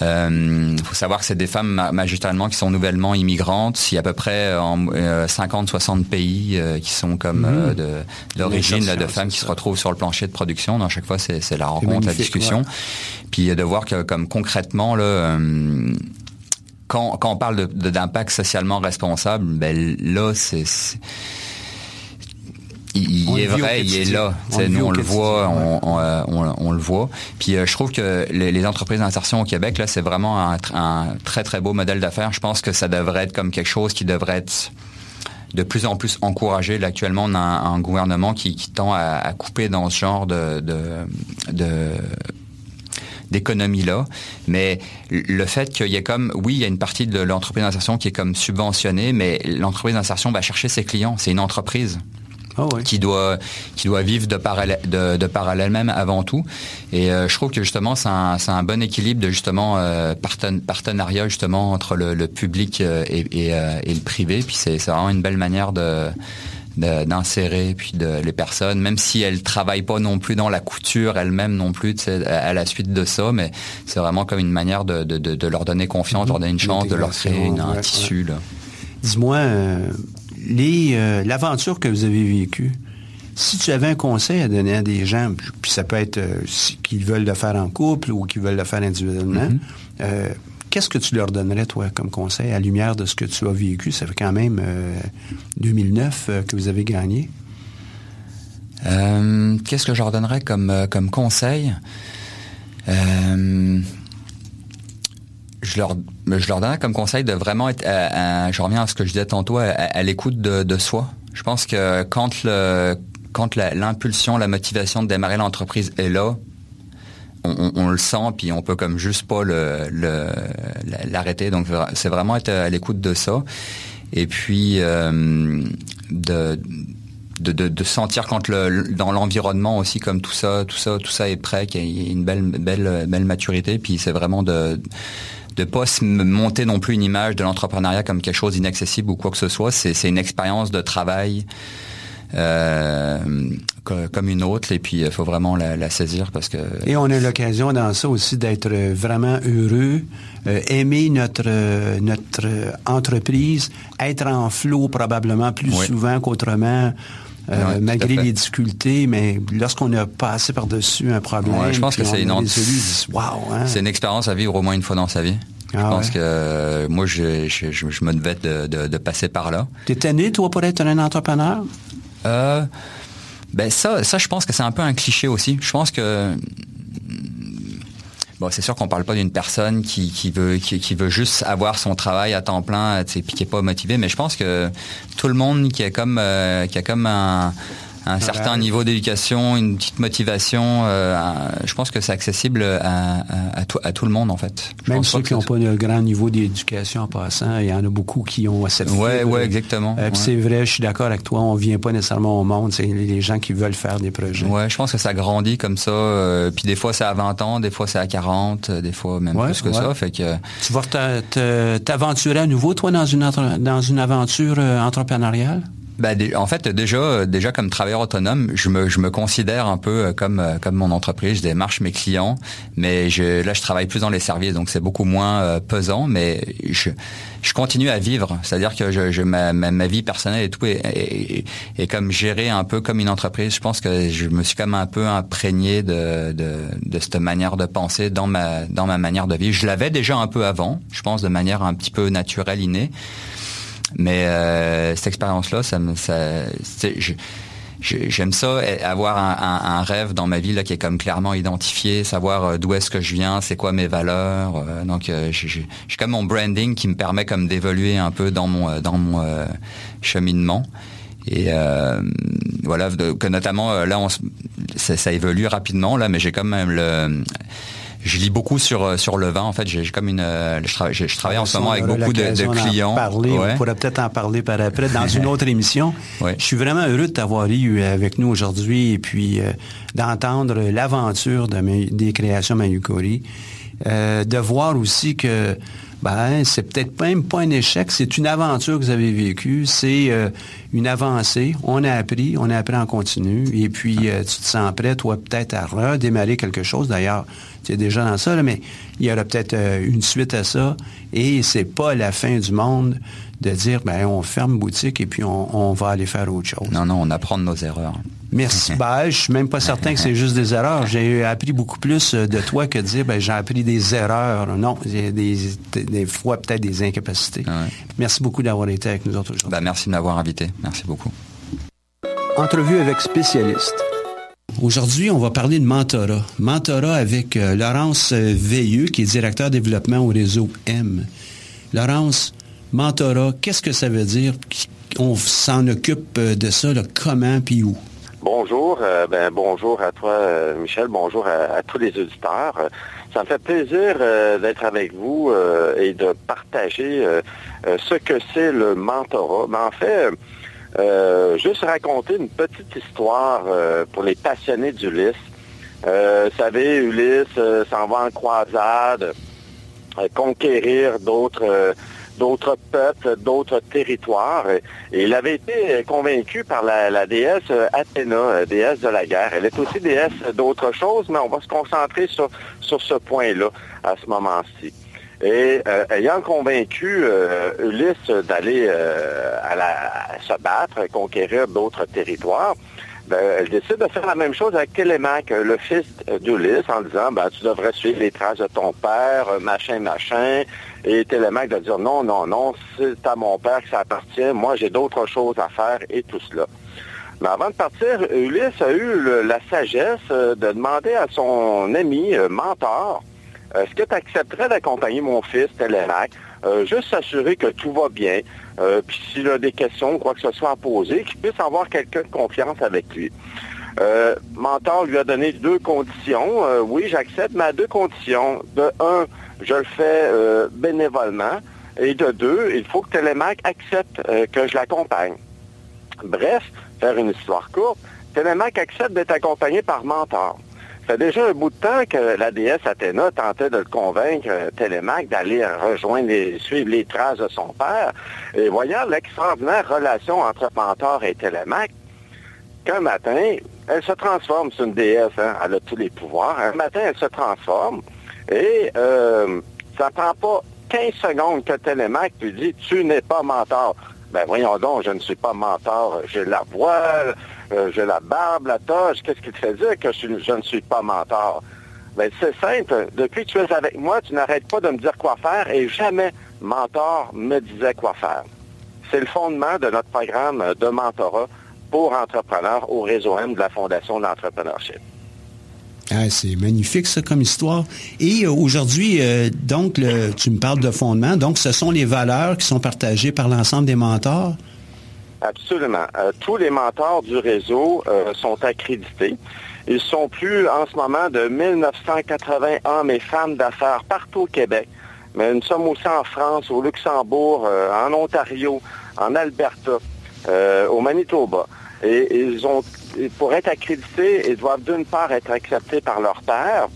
Il euh, faut savoir que c'est des femmes magisteralement qui sont nouvellement immigrantes. Il y a à peu près 50-60 euh, pays euh, qui sont comme de, d'origine de femmes qui se retrouvent sur le plancher de production. Donc, à chaque fois, c'est, la rencontre, la discussion. Puis de voir que comme concrètement, là, quand, quand on parle d'impact socialement responsable, ben là, c'est il, est vrai, il est là. nous, on le voit, euh, on, le voit. Puis euh, je trouve que les, entreprises d'insertion au Québec, là, c'est vraiment un, très, très beau modèle d'affaires. Je pense que ça devrait être comme quelque chose qui devrait être de plus en plus encouragé. actuellement, on a un, gouvernement qui, tend à, couper dans ce genre de, d'économie-là. Mais le fait qu'il y ait comme, oui, il y a une partie de l'entreprise d'insertion qui est comme subventionnée, mais l'entreprise d'insertion va chercher ses clients. C'est une entreprise. Ah qui doit qui doit vivre de par elle, de, de par elle-même avant tout. Et euh, je trouve que justement c'est un, un bon équilibre de justement euh, partenariat justement entre le, le public euh, et, et, et, le privé. Puis c'est vraiment une belle manière de d'insérer puis de les personnes même si elles travaillent pas non plus dans la couture elles-mêmes non plus à la suite de ça. Mais c'est vraiment comme une manière de, de, de, leur donner confiance de leur donner une chance de leur créer un tissu dis-moi euh, l'aventure que vous avez vécue, si tu avais un conseil à donner à des gens, puis ça peut être euh, qu'ils veulent le faire en couple ou qu'ils veulent le faire individuellement, mm-hmm. euh, qu'est-ce que tu leur donnerais, toi, comme conseil, à lumière de ce que tu as vécu? Ça fait quand même 2009 que vous avez gagné. qu'est-ce que je leur donnerais comme, comme conseil? je leur, je leur donne comme conseil de vraiment être, je reviens à ce que je disais tantôt, à, l'écoute de, soi. Je pense que quand le, quand l'impulsion, la, motivation de démarrer l'entreprise est là, on, le sent, puis on peut comme juste pas l'arrêter. Donc c'est vraiment être à l'écoute de ça. Et puis de, de, sentir quand le, dans l'environnement aussi comme tout ça, tout ça, tout ça est prêt, qu'il y a une belle, belle, belle maturité. Puis c'est vraiment de de pas se monter non plus une image de l'entrepreneuriat comme quelque chose d'inaccessible ou quoi que ce soit. C'est une expérience de travail. Euh, comme une autre et puis il faut vraiment la, saisir parce que et on a l'occasion dans ça aussi d'être vraiment heureux euh, aimer notre notre entreprise être en flot probablement plus souvent qu'autrement euh, malgré les difficultés, mais lorsqu'on a passé par-dessus un problème, je pense que c'est une, hein. c'est une expérience à vivre au moins une fois dans sa vie. je ah pense que euh, moi, je, je, me devais de, de, passer par là. T'es tanné, toi, pour être un entrepreneur? Euh, ben ça, ça, je pense que c'est un peu un cliché aussi. Je pense que Bon, c'est sûr qu'on parle pas d'une personne qui, veut juste avoir son travail à temps plein, puis qui est pas motivé. Mais je pense que tout le monde qui comme euh, qui a comme un un certain niveau d'éducation, une petite motivation. Euh, je pense que c'est accessible à, à, tout, à, tout, le monde, en fait. Même ceux qui n'ont pas de grand niveau d'éducation en passant, il y en a beaucoup qui ont cette Ouais, ouais, exactement. Euh, C'est vrai, je suis d'accord avec toi, on vient pas nécessairement au monde, c'est les gens qui veulent faire des projets. Ouais, je pense que ça grandit comme ça. Euh, puis des fois, c'est à 20 ans, des fois, c'est à 40, des fois même plus que ça. Fait que... Tu vas t'aventurer à nouveau, toi, dans une, dans une aventure entrepreneuriale? Ben, en fait, déjà, déjà comme travailleur autonome, je me, je me considère un peu euh, comme, euh, comme mon entreprise. Je démarche mes clients, mais je, là, je travaille plus dans les services, donc c'est beaucoup moins euh, pesant. Mais je, je continue à vivre, c'est-à-dire que je, je ma, ma, vie personnelle et tout est, est, comme gérée un peu comme une entreprise. Je pense que je me suis comme un peu imprégné de, de, de cette manière de penser dans ma, dans ma manière de vivre. Je l'avais déjà un peu avant, je pense, de manière un petit peu naturelle, innée. Mais euh, cette expérience-là, j'aime ça, avoir un, rêve dans ma vie là, qui est comme clairement identifié, savoir euh, d'où est-ce que je viens, c'est quoi mes valeurs. Euh, donc, j'ai comme mon branding qui me permet comme d'évoluer un peu dans mon dans mon cheminement. Et voilà, que notamment là, ça, évolue rapidement là, mais j'ai quand même le je lis beaucoup sur euh, sur le vin. En fait, j'ai comme une, euh, je, travaille en ce moment avec beaucoup de, clients. On pourrait peut-être en parler par après dans une autre émission. Je suis vraiment heureux de t'avoir eu avec nous aujourd'hui et puis euh, d'entendre l'aventure de, des créations Manukori. de voir aussi que ben, c'est peut-être même pas un échec, c'est une aventure que vous avez vécue, c'est une avancée. On a appris, on a appris en continu, et puis tu te sens prêt, toi, peut-être à redémarrer quelque chose. D'ailleurs, tu déjà dans ça, mais il y aura peut-être euh, une suite à ça. Et c'est pas la fin du monde de dire, ben, on ferme boutique et puis on, va aller faire autre chose. Non, non, on apprend de nos erreurs. Merci. ben, je suis même pas certain que c'est juste des erreurs. J'ai appris beaucoup plus euh, de toi que de dire, ben, j'ai appris des erreurs. Non, des, des, fois peut-être des incapacités. Merci beaucoup d'avoir été avec nous autres aujourd'hui. Ben, merci de m'avoir invité. Merci beaucoup. Entrevue avec spécialiste. Aujourd'hui, on va parler de mentorat. Mentorat avec euh, Laurence euh, Veilleux, qui est directeur développement au réseau M. Laurence, mentorat, qu'est-ce que ça veut dire? On s'en occupe euh, de ça, comment puis où? Bonjour, ben, bonjour à toi, Michel, bonjour à, tous les auditeurs. Ça me fait plaisir d'être avec vous et de partager ce que c'est le mentorat. Mais en fait, euh, juste raconter une petite histoire euh, pour les passionnés d'Ulysse. Euh, vous savez, Ulysse s'en va en croisade, conquérir d'autres d'autres peuples, d'autres territoires. Et, il avait été convaincu par la, déesse Athéna, déesse de la guerre. Elle est aussi déesse d'autres choses, mais on va se concentrer sur, ce point-là à ce moment-ci. Et euh, ayant convaincu euh, Ulysse d'aller euh, à, se battre, conquérir d'autres territoires, ben, elle décide de faire la même chose avec Télémaque, le fils d'Ulysse, en disant ben, Tu devrais suivre les traces de ton père, machin, machin. Et Télémaque de dire Non, non, non, c'est à mon père que ça appartient, moi j'ai d'autres choses à faire et tout cela. Mais avant de partir, Ulysse a eu la sagesse de demander à son ami mentor, est-ce que tu accepterais d'accompagner mon fils, Télémaque, juste s'assurer que tout va bien. Puis s'il a des questions, quoi que ce soit à poser, qu'il puisse avoir quelqu'un de confiance avec lui. Mentor lui a donné deux conditions. oui, j'accepte, mais à deux conditions. De un, je le fais bénévolement. Et de deux, il faut que Télémac accepte que je l'accompagne. Bref, faire une histoire courte, Télémac accepte d'être accompagné par Mentor. Ça fait déjà un bout de temps que la déesse Athéna tentait de le convaincre, euh, Télémaque, d'aller rejoindre et suivre les traces de son père. Et voyant l'extraordinaire relation entre Mentor et Télémaque, qu'un matin, elle se transforme, c'est une déesse, hein, elle a tous les pouvoirs. Un matin, elle se transforme et euh, ça prend pas 15 secondes que Télémaque lui dit « Tu n'es pas mentor ». Ben voyons donc, je ne suis pas mentor. J'ai la voix, euh, j'ai la barbe, la toge. Qu'est-ce qui te fait dire que je, ne suis pas mentor? Ben, c'est simple. Depuis que tu es avec moi, tu n'arrêtes pas de me dire quoi faire et jamais mentor me disait quoi faire. C'est le fondement de notre programme de mentorat pour entrepreneurs au réseau M de la Fondation de l'entrepreneurship. Ah, c'est magnifique ça comme histoire. Et euh, aujourd'hui, euh, donc, tu me parles de fondement. Donc, ce sont les valeurs qui sont partagées par l'ensemble des mentors? Absolument. Euh, tous les mentors du réseau euh, sont accrédités. Ils sont plus en ce moment de 1980 hommes et femmes d'affaires partout au Québec. Mais nous sommes aussi en France, au Luxembourg, euh, en Ontario, en Alberta, au Manitoba. Et ils ont, pour être accrédités, ils doivent d'une part être acceptés par leur père,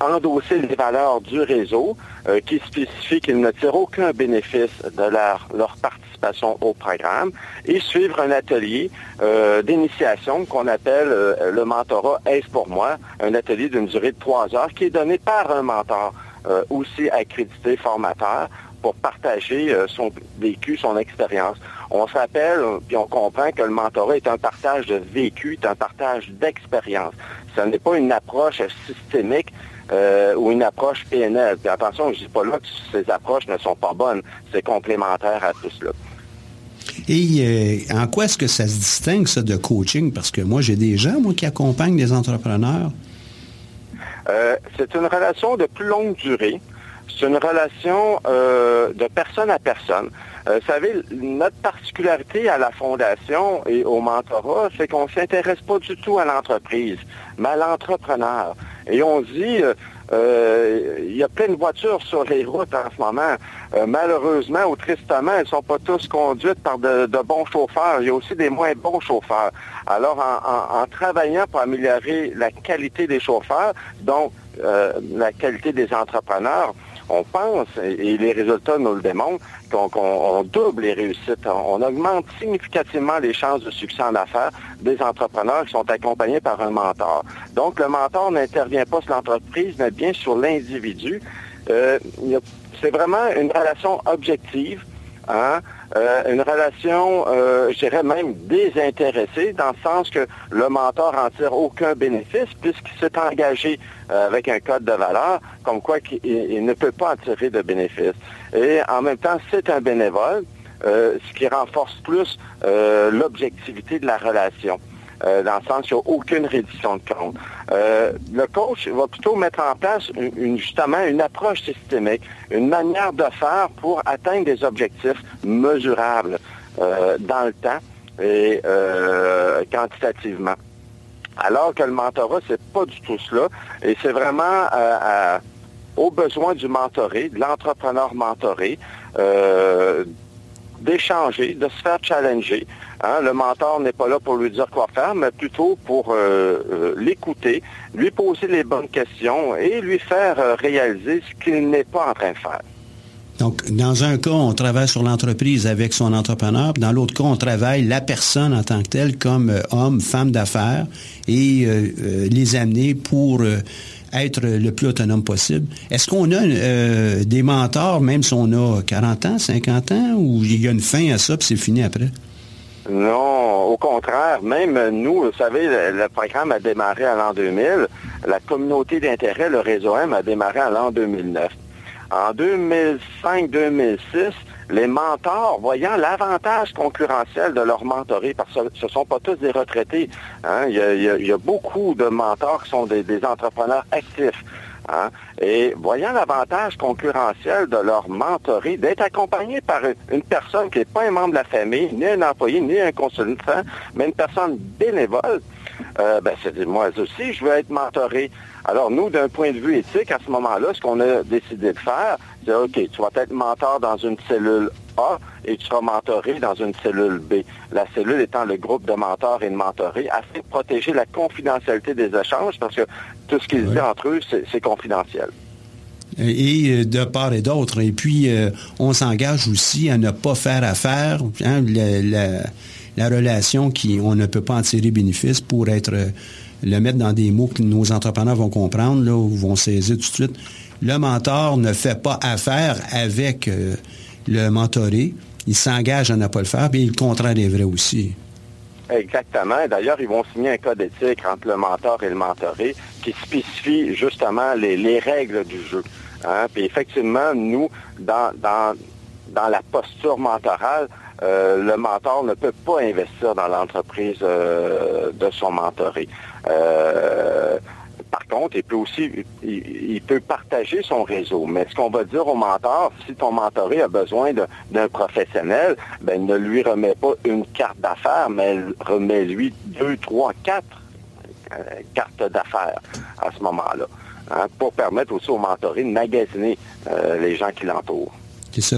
endosser les valeurs du réseau, qui spécifient qu'ils ne tirent aucun bénéfice de leur, leur partie au programme et suivre un atelier euh, d'initiation qu'on appelle euh, le mentorat Est pour moi, un atelier d'une durée de trois heures qui est donné par un mentor euh, aussi accrédité formateur pour partager son vécu, son expérience. On s'appelle, puis on comprend que le mentorat est un partage de vécu, est un partage d'expérience. Ce n'est pas une approche systémique ou une approche PNL. Puis attention, je ne dis pas là que ces approches ne sont pas bonnes. C'est complémentaire à tout cela. Et euh, en quoi est-ce que ça se distingue, ça, de coaching? Parce que moi, j'ai des gens, moi, qui accompagnent des entrepreneurs. Euh, c'est une relation de plus longue durée. C'est une relation euh, de personne à personne. vous savez, notre particularité à la fondation et au mentorat, c'est qu'on ne s'intéresse pas du tout à l'entreprise, mais à l'entrepreneur. Et on dit, il y a plein de voitures sur les routes en ce moment. Euh, malheureusement ou tristement, elles ne sont pas tous conduites par de, bons chauffeurs. Il y a aussi des moins bons chauffeurs. Alors, en, travaillant pour améliorer la qualité des chauffeurs, donc euh, la qualité des entrepreneurs, on pense, et les résultats nous le démontrent, qu'on double les réussites. On, augmente significativement les chances de succès en affaires des entrepreneurs qui sont accompagnés par un mentor. Donc, le mentor n'intervient pas sur l'entreprise, mais bien sur l'individu. Euh, c'est vraiment une relation objective Hein? Euh, une relation, euh, je dirais même désintéressée, dans le sens que le mentor n'en tire aucun bénéfice puisqu'il s'est engagé euh, avec un code de valeur, comme quoi il, ne peut pas en tirer de bénéfice. Et en même temps, c'est un bénévole, ce qui renforce plus l'objectivité de la relation. Euh, dans le sens qu'il n'y a aucune reddition de compte. Euh, le coach va plutôt mettre en place justement une approche systémique, une manière de faire pour atteindre des objectifs mesurables euh, dans le temps et quantitativement. Alors que le mentorat, c'est pas du tout cela. Et c'est vraiment au besoin du mentoré, de l'entrepreneur mentoré, d'échanger, de se faire challenger. Hein, le mentor n'est pas là pour lui dire quoi faire, mais plutôt pour euh, euh, l'écouter, lui poser les bonnes questions et lui faire euh, réaliser ce qu'il n'est pas en train de faire. Donc, dans un cas, on travaille sur l'entreprise avec son entrepreneur, dans l'autre cas, on travaille la personne en tant que telle comme homme, femme d'affaires et les amener pour être le plus autonome possible. Est-ce qu'on a euh, des mentors, même si on a 40 ans, 50 ans, ou il y a une fin à ça, puis c'est fini après? Non, au contraire, même nous, vous savez, le, programme a démarré à l'an 2000. La communauté d'intérêt, le réseau M, a démarré à l'an 2009. En 2005-2006, les mentors, voyant l'avantage concurrentiel de leur mentoré, parce que ce ne sont pas tous des retraités, hein, il, y a, beaucoup de mentors qui sont des, entrepreneurs actifs. Hein. Et voyant l'avantage concurrentiel de leur mentorie, d'être accompagné par une personne qui n'est pas un membre de la famille, ni un employé, ni un consultant, mais une personne bénévole, euh, ben, c'est moi aussi, je veux être mentoré. Alors, nous, d'un point de vue éthique, à ce moment-là, ce qu'on a décidé de faire, c'est OK, tu vas être mentor dans une cellule A et tu seras mentoré dans une cellule B. La cellule étant le groupe de mentors et de mentorés, afin de protéger la confidentialité des échanges, parce que tout ce qu'ils disent entre eux, c'est confidentiel et euh, de part et d'autre. Et puis, euh, on s'engage aussi à ne pas faire affaire, hein, la, relation qui, on ne peut pas en tirer bénéfice pour être, le mettre dans des mots que nos entrepreneurs vont comprendre, là, ou vont saisir tout de suite. Le mentor ne fait pas affaire avec euh, le mentoré. Il s'engage à ne pas le faire, et le contraire est vrai aussi. Exactement. D'ailleurs, ils vont signer un code éthique entre le mentor et le mentoré qui spécifie justement les, règles du jeu. Hein. Puis effectivement, nous, dans, la posture mentorale, euh, le mentor ne peut pas investir dans l'entreprise euh, de son mentoré. Par contre, il peut aussi, il, peut partager son réseau. Mais ce qu'on va dire au mentor, si ton mentoré a besoin d'un professionnel, ben, ne lui remet pas une carte d'affaires, mais remet lui deux, trois, quatre euh, cartes d'affaires à ce moment-là. Hein, pour permettre aussi au mentoré de magasiner euh, les gens qui l'entourent.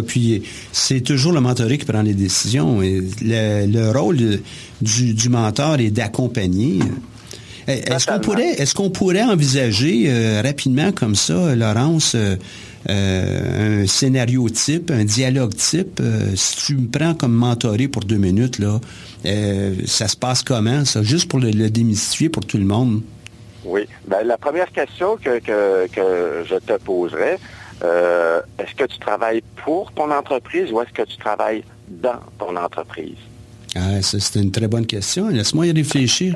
Puis c'est toujours le mentoré qui prend les décisions. Et le, rôle du mentor est d'accompagner. Est-ce qu'on pourrait, est-ce qu'on pourrait envisager euh, rapidement comme ça, Laurence, euh, euh, un scénario type, un dialogue type? si tu me prends comme mentoré pour deux minutes, là, ça se passe comment, ça? Juste pour le, démystifier pour tout le monde. Oui. Ben, la première question que, que je te poserais, est-ce que tu travailles pour ton entreprise ou est-ce que tu travailles dans ton entreprise? Ah, c'est une très bonne question. Laisse-moi y réfléchir.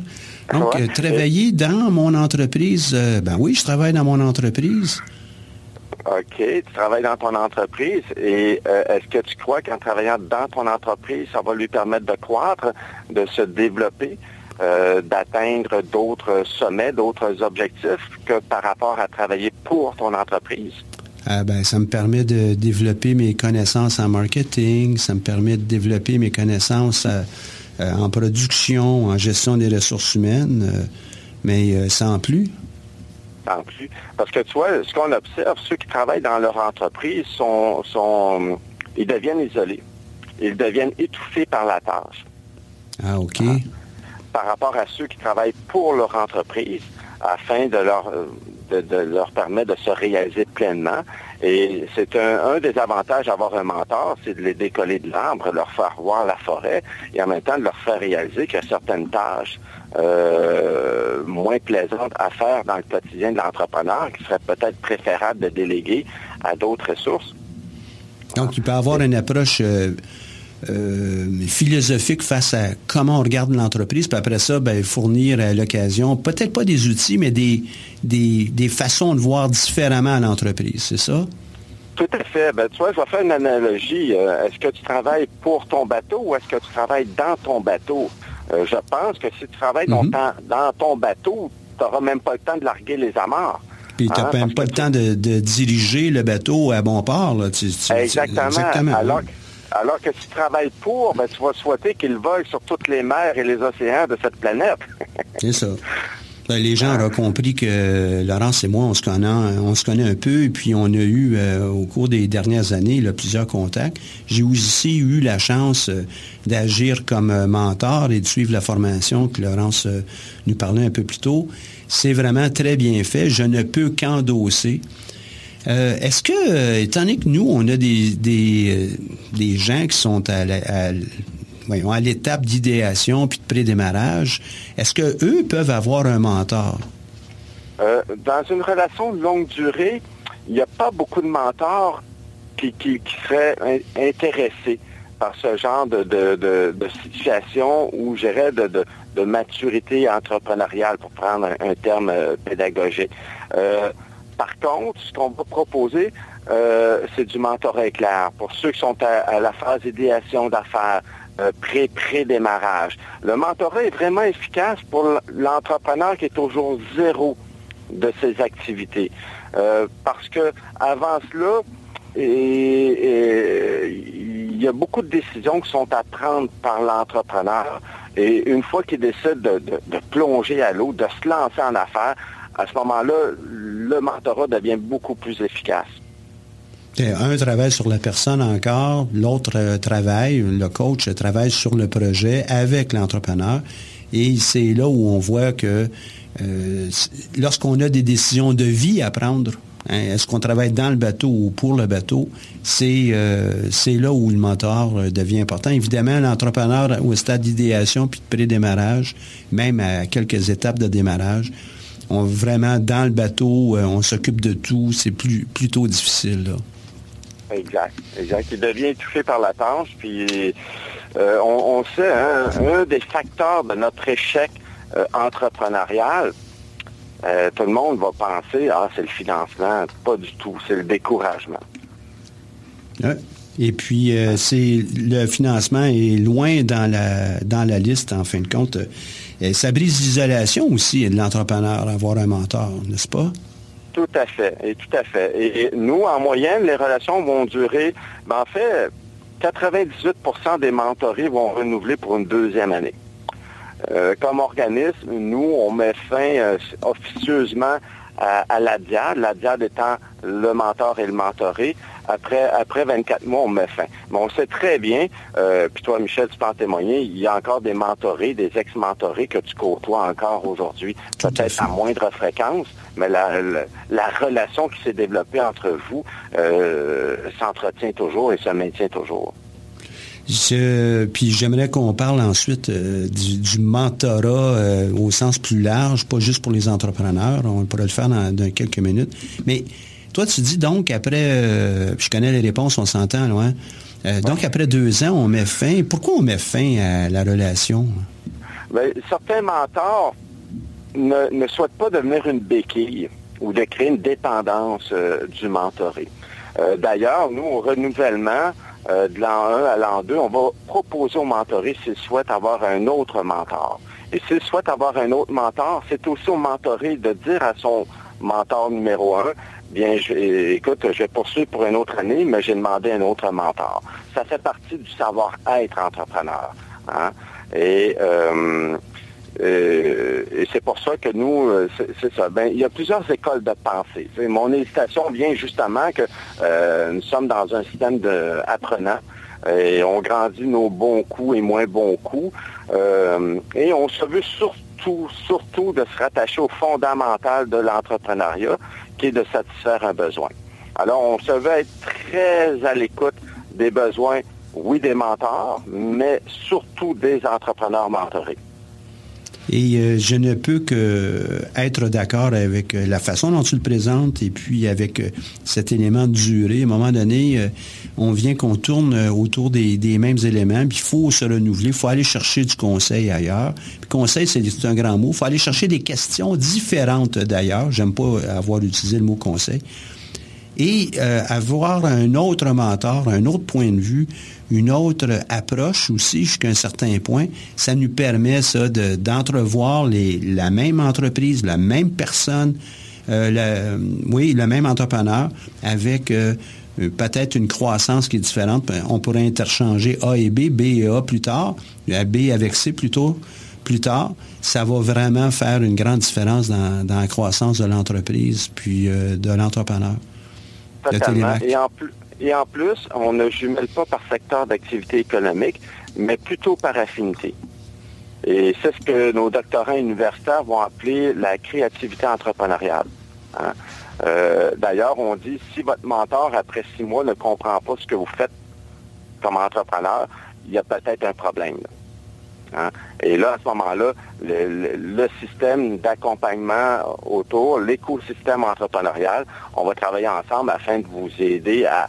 Donc, euh, travailler dans mon entreprise, euh, ben oui, je travaille dans mon entreprise. OK, tu travailles dans ton entreprise et euh, est-ce que tu crois qu'en travaillant dans ton entreprise, ça va lui permettre de croître, de se développer, d'atteindre d'autres sommets, d'autres objectifs que par rapport à travailler pour ton entreprise? Ah, ben, ça me permet de développer mes connaissances en marketing, ça me permet de développer mes connaissances en production, en gestion des ressources humaines, euh, mais euh, sans plus. Sans plus. Parce que tu vois, ce qu'on observe, ceux qui travaillent dans leur entreprise sont, sont ils deviennent isolés. Ils deviennent étouffés par la tâche. Ah, OK. Ah. Par rapport à ceux qui travaillent pour leur entreprise, afin de leur, de, leur permettre de se réaliser pleinement. Et c'est un, des avantages d'avoir un mentor, c'est de les décoller de l'arbre, leur faire voir la forêt et en même temps de leur faire réaliser qu'il y a certaines tâches euh, moins plaisantes à faire dans le quotidien de l'entrepreneur qui serait peut-être préférable de déléguer à d'autres ressources. Donc, il peut avoir une approche euh, euh, philosophique face à comment on regarde l'entreprise, puis après ça, ben, fournir à l'occasion, peut-être pas des outils, mais des, des, façons de voir différemment l'entreprise, c'est ça? Tout à fait. Ben, tu vois, je vais faire une analogie. Euh, est-ce que tu travailles pour ton bateau ou est-ce que tu travailles dans ton bateau? Euh, je pense que si tu travailles dans, mhm. ton bateau, tu n'auras même pas le temps de larguer les amarres. Puis tu n'as hein, même pas le temps de, diriger le bateau à bon port. Là. exactement. exactement. Alors, alors que si tu travailles pour, ben, tu vas souhaiter qu'il vole sur toutes les mers et les océans de cette planète. C'est ça. Ben, les gens auront compris que Laurence et moi, on se connaît, on se connaît un peu, et puis on a eu, euh, au cours des dernières années, plusieurs contacts. J'ai aussi eu la chance euh, d'agir comme euh, mentor et de suivre la formation que Laurence nous parlait un peu plus tôt. C'est vraiment très bien fait. Je ne peux qu'endosser euh, est-ce que, euh, étant donné que nous, on a des, des, euh, gens qui sont à, l'étape d'idéation puis de prédémarrage, est-ce qu'eux peuvent avoir un mentor? dans une relation de longue durée, il n'y a pas beaucoup de mentors qui, seraient intéressés par ce genre de, situation où j'irais de, maturité entrepreneuriale, pour prendre un, terme pédagogique. Par contre, ce qu'on va proposer, euh, c'est du mentorat éclair pour ceux qui sont à, la phase d'idéation d'affaires, euh, pré-démarrage. le mentorat est vraiment efficace pour l'entrepreneur qui est toujours zéro de ses activités. parce que avant cela, il y a beaucoup de décisions qui sont à prendre par l'entrepreneur. Et une fois qu'il décide de, de, plonger à l'eau, de se lancer en affaires, à ce moment-là, le mentorat devient beaucoup plus efficace. Un travaille sur la personne encore, l'autre euh, travaille, le coach travaille sur le projet avec l'entrepreneur. Et c'est là où on voit que euh, lorsqu'on a des décisions de vie à prendre, hein, est-ce qu'on travaille dans le bateau ou pour le bateau, c'est euh, là où le mentor devient important. Évidemment, l'entrepreneur au stade d'idéation puis de pré-démarrage, même à quelques étapes de démarrage, on vraiment dans le bateau, on s'occupe de tout, c'est plus, plutôt difficile. Là. Exact, exact. Il devient étouffé par la tâche, puis euh, on, sait, hein, un des facteurs de notre échec euh, entrepreneurial, euh, tout le monde va penser, ah, c'est le financement. Pas du tout, c'est le découragement. Et puis, c'est le financement est loin dans la, dans la liste, en fin de compte. Ça brise l'isolation aussi de l'entrepreneur, avoir un mentor, n'est-ce pas? Tout à fait, et tout à fait. Et, nous, en moyenne, les relations vont durer, ben, en fait, 98% des mentorés vont renouveler pour une deuxième année. Euh, comme organisme, nous, on met fin euh, officieusement à, la DIAD, la DIAD étant le mentor et le mentoré. Après, après 24 mois, on met fin. Mais on sait très bien, euh, puis toi, Michel, tu peux en témoigner, il y a encore des mentorés, des ex-mentorés que tu côtoies encore aujourd'hui, peut-être à moindre fréquence, mais la, relation qui s'est développée entre vous euh, s'entretient toujours et se maintient toujours. puis j'aimerais qu'on parle ensuite euh, du, mentorat euh, au sens plus large, pas juste pour les entrepreneurs. On pourrait le faire dans, quelques minutes. Mais toi, tu dis donc après, je connais les réponses, on s'entend loin. donc après deux ans, on met fin. Pourquoi on met fin à la relation? Bien, certains mentors ne, souhaite pas devenir une béquille ou de créer une dépendance euh, du mentoré. Euh, d'ailleurs, nous, au renouvellement euh, de l'an 1 à l'an 2, on va proposer au mentoré s'il souhaite avoir un autre mentor. Et s'il souhaite avoir un autre mentor, c'est aussi au mentoré de dire à son mentor numéro 1, bien, écoute, je vais poursuivre pour une autre année, mais j'ai demandé un autre mentor. Ça fait partie du savoir-être entrepreneur. Hein. Et euh, et c'est pour ça que nous, euh, c'est ça. Ben, il y a plusieurs écoles de pensée. mon hésitation vient justement que euh, nous sommes dans un système d'apprenants et on grandit nos bons coups et moins bons coups. et on se veut surtout, surtout de se rattacher au fondamental de l'entrepreneuriat, qui est de satisfaire un besoin. Alors, on se veut être très à l'écoute des besoins, oui, des mentors, mais surtout des entrepreneurs mentorés. Et euh, je ne peux que être d'accord avec euh, la façon dont tu le présentes et puis avec euh, cet élément de durée. À un moment donné, on vient qu'on tourne autour des, mêmes éléments, puis il faut se renouveler, il faut aller chercher du conseil ailleurs. Conseil, c'est un grand mot. Il faut aller chercher des questions différentes d'ailleurs. J'aime pas avoir utilisé le mot conseil et avoir un autre mentor, un autre point de vue, une autre approche aussi jusqu'à un certain point. Ça nous permet ça d'entrevoir la même entreprise, la même personne, euh, oui, le même entrepreneur avec euh, peut-être une croissance qui est différente. On pourrait interchanger A et B, B et A plus tard, B avec C plutôt plus tard. Ça va vraiment faire une grande différence dans, la croissance de l'entreprise puis euh, de l'entrepreneur. Et en plus, et en plus, on ne jumelle pas par secteur d'activité économique, mais plutôt par affinité. Et c'est ce que nos doctorants universitaires vont appeler la créativité entrepreneuriale. Hein. Euh, d'ailleurs, on dit, si votre mentor, après six mois, ne comprend pas ce que vous faites comme entrepreneur, il y a peut-être un problème. Hein. Et là, à ce moment-là, le, système d'accompagnement autour, l'écosystème entrepreneurial, on va travailler ensemble afin de vous aider à,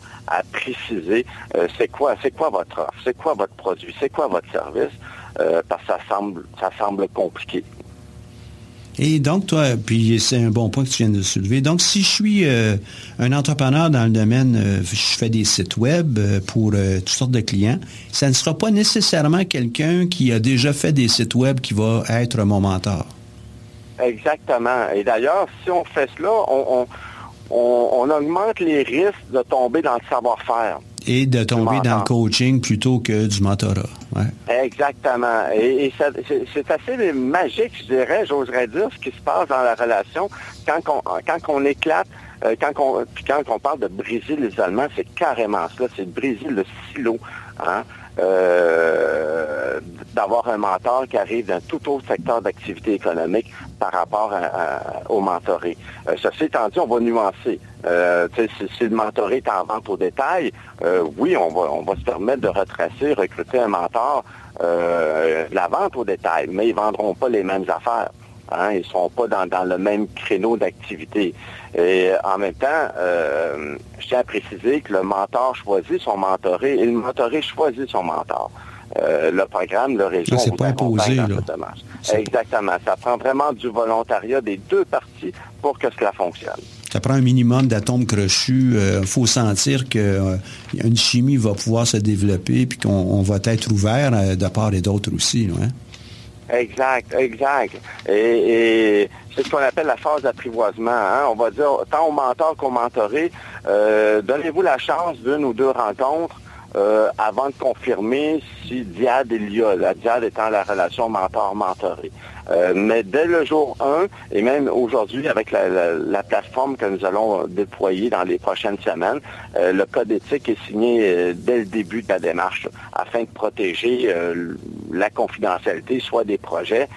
préciser euh, c'est quoi, votre offre, c'est quoi votre produit, c'est quoi votre service, euh, parce que ça semble compliqué. Et donc, toi, puis c'est un bon point que tu viens de soulever. Donc, si je suis euh, un entrepreneur dans le domaine, euh, je fais des sites web euh, pour toutes sortes de clients, ça ne sera pas nécessairement quelqu'un qui a déjà fait des sites web qui va être mon mentor. Exactement. Et d'ailleurs, si on fait cela, on, on, augmente les risques de tomber dans le savoir-faire. Et de tomber dans le coaching plutôt que du mentorat. Exactement. Et, c'est assez magique, je dirais, j'oserais dire, ce qui se passe dans la relation quand on, quand on éclate euh, quand, on, quand on parle de briser l'isolement, c'est carrément cela, c'est briser le silo. Hein? Euh, d'avoir un mentor qui arrive d'un tout autre secteur d'activité économique par rapport au mentoré. Euh, ceci étant dit, on va nuancer. Euh, si, le mentoré est en vente au détail, oui, on va, on va se permettre de retracer, recruter un mentor la vente au détail, mais ils ne vendront pas les mêmes affaires. Hein, ils ne sont pas dans, le même créneau d'activité. Et en même temps, euh, je tiens à préciser que le mentor choisit son mentoré et le mentoré choisit son mentor. Euh, le programme, le réseau, c'est pas imposé. Là. Exactement. Ça prend vraiment du volontariat des deux parties pour que cela fonctionne. Ça prend un minimum d'atomes crochus. Il euh, faut sentir qu'une chimie va pouvoir se développer puis qu'on va être ouvert de part et d'autre aussi. Hein? Exact, exact. Et, c'est ce qu'on appelle la phase d'apprivoisement. Hein? On va dire, tant au mentor qu'au mentoré, euh, donnez-vous la chance d'une ou deux rencontres euh, avant de confirmer si diade a, la diade étant la relation mentor-mentoré. Euh, mais dès le jour 1, et même aujourd'hui avec la, plateforme que nous allons déployer dans les prochaines semaines, euh, le code éthique est signé dès le début de la démarche afin de protéger la confidentialité, soit des projets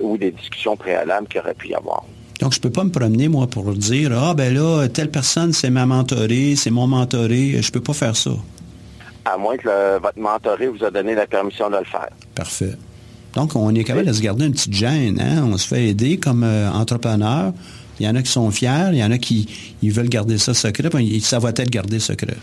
ou des discussions préalables qu'il aurait pu y avoir. Donc, je ne peux pas me promener, moi, pour dire, ah, ben là, telle personne, c'est ma mentorée, c'est mon mentoré. Je ne peux pas faire ça à moins que votre mentoré vous a donné la permission de le faire. Parfait. Donc, on est capable de se garder une petite gêne. Hein? On se fait aider comme euh, entrepreneur. Il y en a qui sont fiers, il y en a qui ils veulent garder ça secret, ça va être gardé secret.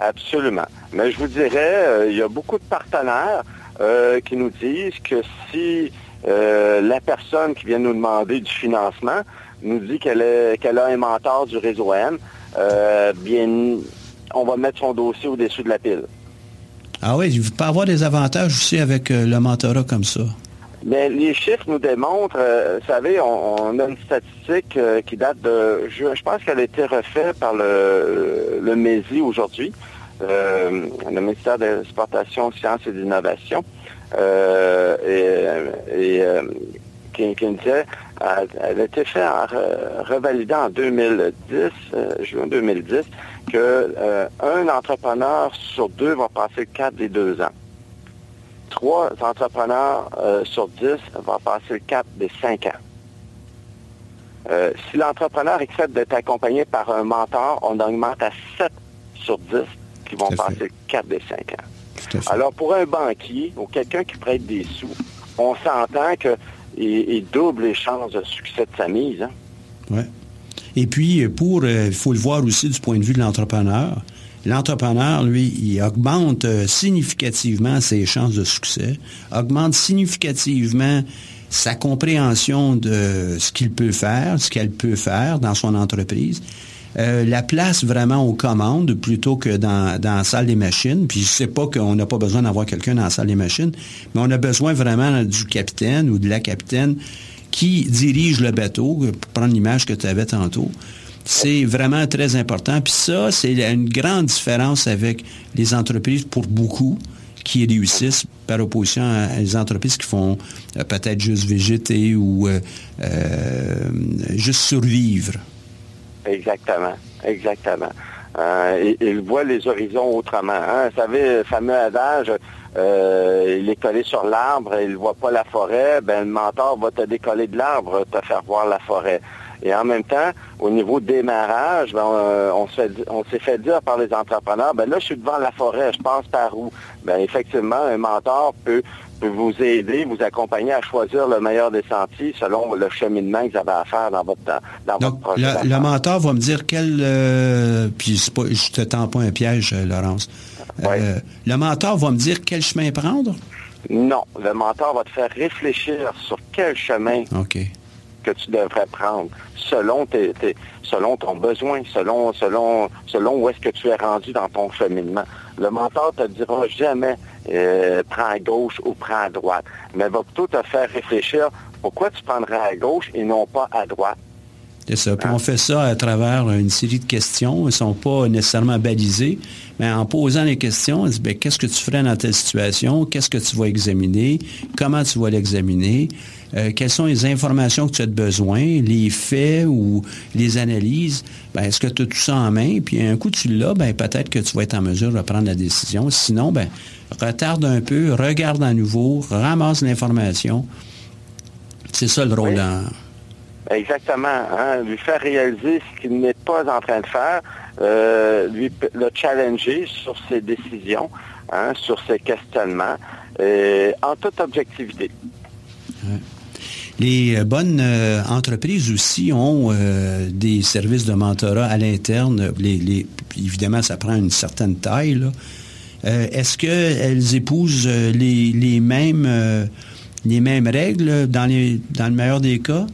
Absolument. Mais je vous dirais, euh, il y a beaucoup de partenaires euh, qui nous disent que si la personne qui vient nous demander du financement nous dit qu'elle qu'elle a un mentor du réseau M, bien on va mettre son dossier au-dessus de la pile. Ah oui, il peut avoir des avantages aussi avec euh, le mentorat comme ça. Mais les chiffres nous démontrent, euh, vous savez, on, a une statistique euh, qui date de, je, pense qu'elle a été refaite par le, le MESI aujourd'hui, le ministère de l'Exportation, Sciences et d'Innovation, et, qui, qui, disait, elle, a été faite, revalidée en 2010, juin 2010, qu'un euh, entrepreneur sur deux va passer le cap des deux ans. Trois entrepreneurs euh, sur dix vont passer le cap des cinq ans. Euh, si l'entrepreneur accepte d'être accompagné par un mentor, on augmente à 7 sur 10 qui vont passer le cap des cinq ans. Alors, pour un banquier ou quelqu'un qui prête des sous, on s'entend qu'il double les chances de succès de sa mise. Hein? Et puis, pour, euh, il faut le voir aussi du point de vue de l'entrepreneur. L'entrepreneur, lui, il augmente euh, significativement ses chances de succès, augmente significativement sa compréhension de ce qu'il peut faire, ce qu'elle peut faire dans son entreprise. Euh, la place vraiment aux commandes plutôt que dans, la salle des machines. Puis je sais pas qu'on n'a pas besoin d'avoir quelqu'un dans la salle des machines, mais on a besoin vraiment du capitaine ou de la capitaine qui dirige le bateau, pour prendre l'image que tu avais tantôt. C'est vraiment très important. Puis ça, c'est une grande différence avec les entreprises pour beaucoup qui réussissent par opposition à les entreprises qui font euh, peut-être juste végéter ou euh, juste survivre. Exactement, exactement. ils voient les horizons autrement. Hein. Vous savez, le fameux adage, euh, il est collé sur l'arbre, il ne voit pas la forêt, ben, le mentor va te décoller de l'arbre, te faire voir la forêt. Et en même temps, au niveau démarrage, ben, on, s'est fait dire par les entrepreneurs, ben là, je suis devant la forêt, je passe par où? Ben, effectivement, un mentor peut, vous aider, vous accompagner à choisir le meilleur des sentiers selon le cheminement que vous avez à faire dans votre, dans Donc, projet. Le, mentor va me dire quel... Euh, puis je te tends pas un piège, euh, Laurence. Euh, le mentor va me dire quel chemin prendre? Non, le mentor va te faire réfléchir sur quel chemin que tu devrais prendre selon, selon ton besoin, selon, selon, où est-ce que tu es rendu dans ton cheminement. Le mentor te dira jamais euh, prends à gauche ou prends à droite, mais va plutôt te faire réfléchir Pourquoi tu prendrais à gauche et non pas à droite? C'est ça. Puis on fait ça à travers une série de questions. Elles ne sont pas nécessairement balisées, mais en posant les questions, on dit ben, qu'est-ce que tu ferais dans telle situation? Qu'est-ce que tu vas examiner? Comment tu vas l'examiner? Euh, quelles sont les informations que tu as besoin, les faits ou les analyses? Ben, est-ce que tu as tout ça en main? Puis un coup tu l'as, ben, peut-être que tu vas être en mesure de prendre la décision. Sinon, ben, retarde un peu, regarde à nouveau, ramasse l'information. C'est ça le rôle Exactement. Hein. Lui faire réaliser ce qu'il n'est pas en train de faire, euh, lui le challenger sur ses décisions, hein, sur ses questionnements, euh, en toute objectivité. Les euh, bonnes entreprises aussi ont des services de mentorat à l'interne. évidemment, ça prend une certaine taille. Est-ce qu'elles épousent les, mêmes, les mêmes règles dans, le meilleur des cas?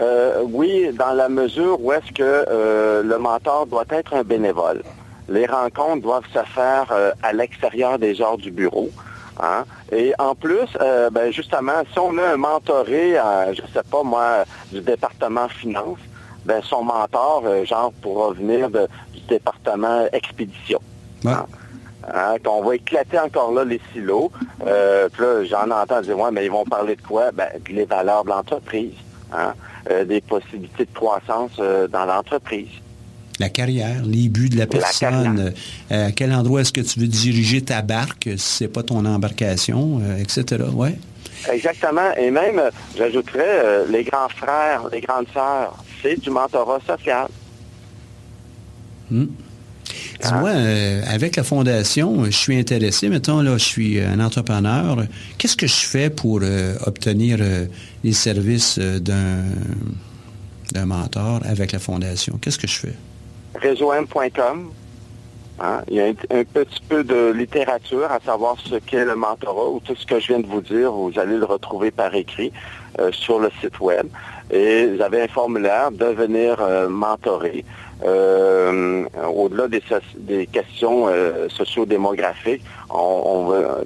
Euh, oui, dans la mesure où est-ce que euh, le mentor doit être un bénévole. Les rencontres doivent se faire euh, à l'extérieur des heures du bureau. Hein. Et en plus, ben justement, si on a un mentoré, je ne sais pas moi, du département finance, ben son mentor, genre, pourra venir du département expédition. Hein. Hein, qu'on va éclater encore là les silos. puis là, j'en entends dire, ouais, mais ils vont parler de quoi? Ben, les valeurs de l'entreprise. Hein? Euh, des possibilités de croissance euh, dans l'entreprise. La carrière, les buts de la personne, euh, à quel endroit est-ce que tu veux diriger ta barque, si ce n'est pas ton embarcation, etc. Ouais. Exactement. Et même, j'ajouterais, les grands frères, les grandes sœurs, c'est du mentorat social. Hmm. Dis-moi, euh, avec la fondation, je suis intéressé. Mettons, là, je suis un entrepreneur. Qu'est-ce que je fais pour euh, obtenir euh, les services d'un, mentor avec la fondation? Qu'est-ce que je fais? Réseaum.com. Hein? Il y a un, petit peu de littérature à savoir ce qu'est le mentorat ou tout ce que je viens de vous dire. Vous allez le retrouver par écrit sur le site web. Et vous avez un formulaire devenir mentoré. Euh, au-delà des, questions euh, sociodémographiques,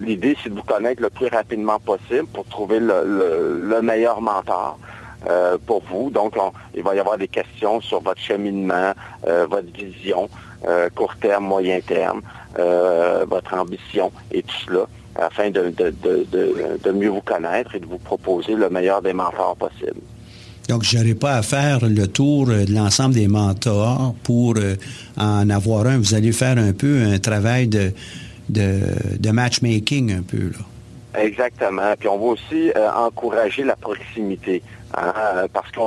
l'idée, c'est de vous connaître le plus rapidement possible pour trouver le, meilleur mentor. Euh, pour vous. Donc, il va y avoir des questions sur votre cheminement, votre vision, court terme, moyen terme, votre ambition et tout cela, afin de, de, mieux vous connaître et de vous proposer le meilleur des mentors possibles. Donc, je n'aurai pas à faire le tour de l'ensemble des mentors pour euh, en avoir un. Vous allez faire un peu un travail de, de, matchmaking un peu. Exactement. Puis on va aussi euh, encourager la proximité. Hein, parce que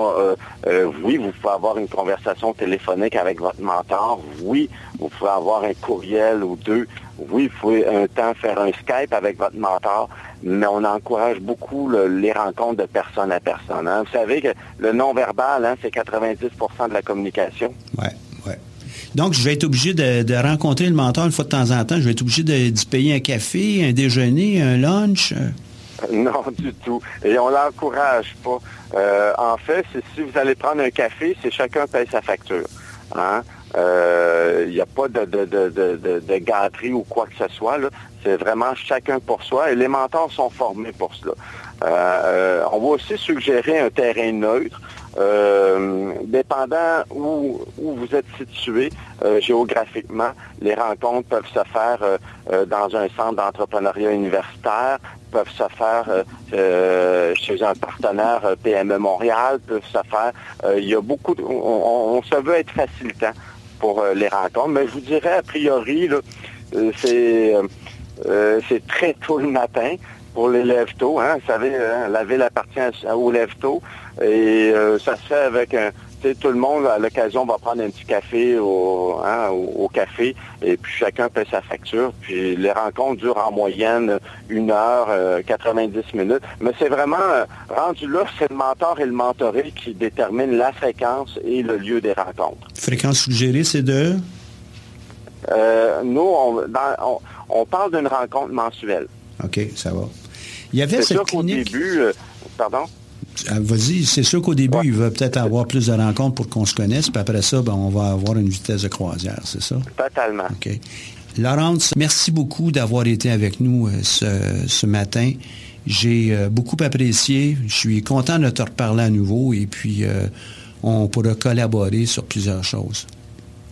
euh, oui, vous pouvez avoir une conversation téléphonique avec votre mentor. Oui, vous pouvez avoir un courriel ou deux. Oui, vous pouvez un temps faire un Skype avec votre mentor mais on encourage beaucoup les rencontres de personne à personne. Hein. Vous savez que le non-verbal, hein, c'est 90% de la communication. Oui, oui. Donc, je vais être obligé de, rencontrer le mentor une fois de temps en temps. Je vais être obligé de, payer un café, un déjeuner, un lunch. Euh. Non, du tout. Et on l'encourage pas. Euh, en fait, si vous allez prendre un café, c'est chacun paye sa facture. Hein. Euh, il n'y a pas de, de, de, gâterie ou quoi que ce soit. C'est vraiment chacun pour soi et les mentors sont formés pour cela. Euh, euh, on va aussi suggérer un terrain neutre. dépendant où, où, vous êtes situé géographiquement, les rencontres peuvent se faire dans un centre d'entrepreneuriat universitaire, peuvent se faire chez un partenaire PME Montréal, peuvent se faire. il y a beaucoup de, on, se veut être facilitant pour euh, les rencontres. Mais je vous dirais, a priori, euh, euh, c'est très tôt le matin pour les lève-tôt. Hein. Vous savez, hein, la ville appartient aux lève-tôt. Et ça se fait avec un, tout le monde, à l'occasion, va prendre un petit café hein, au, café et puis chacun paie sa facture. Puis les rencontres durent en moyenne une heure, 90 euh, minutes. Mais c'est vraiment, euh, rendu là, c'est le mentor et le mentoré qui déterminent la fréquence et le lieu des rencontres. Fréquence suggérée, c'est de? Euh, nous, on, parle d'une rencontre mensuelle. OK, ça va. Il y avait cette clinique... début... pardon? Ah, vas-y, c'est sûr qu'au début, il va peut-être avoir plus de rencontres pour qu'on se connaisse, puis après ça, ben, on va avoir une vitesse de croisière, c'est ça? Totalement. OK. Laurence, merci beaucoup d'avoir été avec nous euh, ce, matin. J'ai euh, beaucoup apprécié. Je suis content de te reparler à nouveau et puis euh, on pourra collaborer sur plusieurs choses.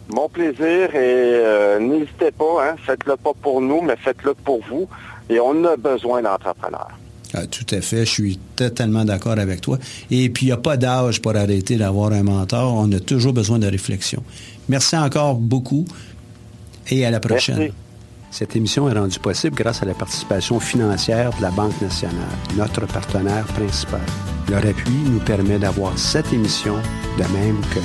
Mon plaisir et n'hésitez pas, hein, faites-le pas pour nous, mais faites-le pour vous. Et on a besoin d'entrepreneurs. Ah, tout à fait, je suis totalement d'accord avec toi. Et puis, il n'y a pas d'âge pour arrêter d'avoir un mentor. On a toujours besoin de réflexion. Merci encore beaucoup et à la prochaine. Cette émission est rendue possible grâce à la participation financière de la Banque nationale, notre partenaire principal. Leur appui nous permet d'avoir cette émission, de même que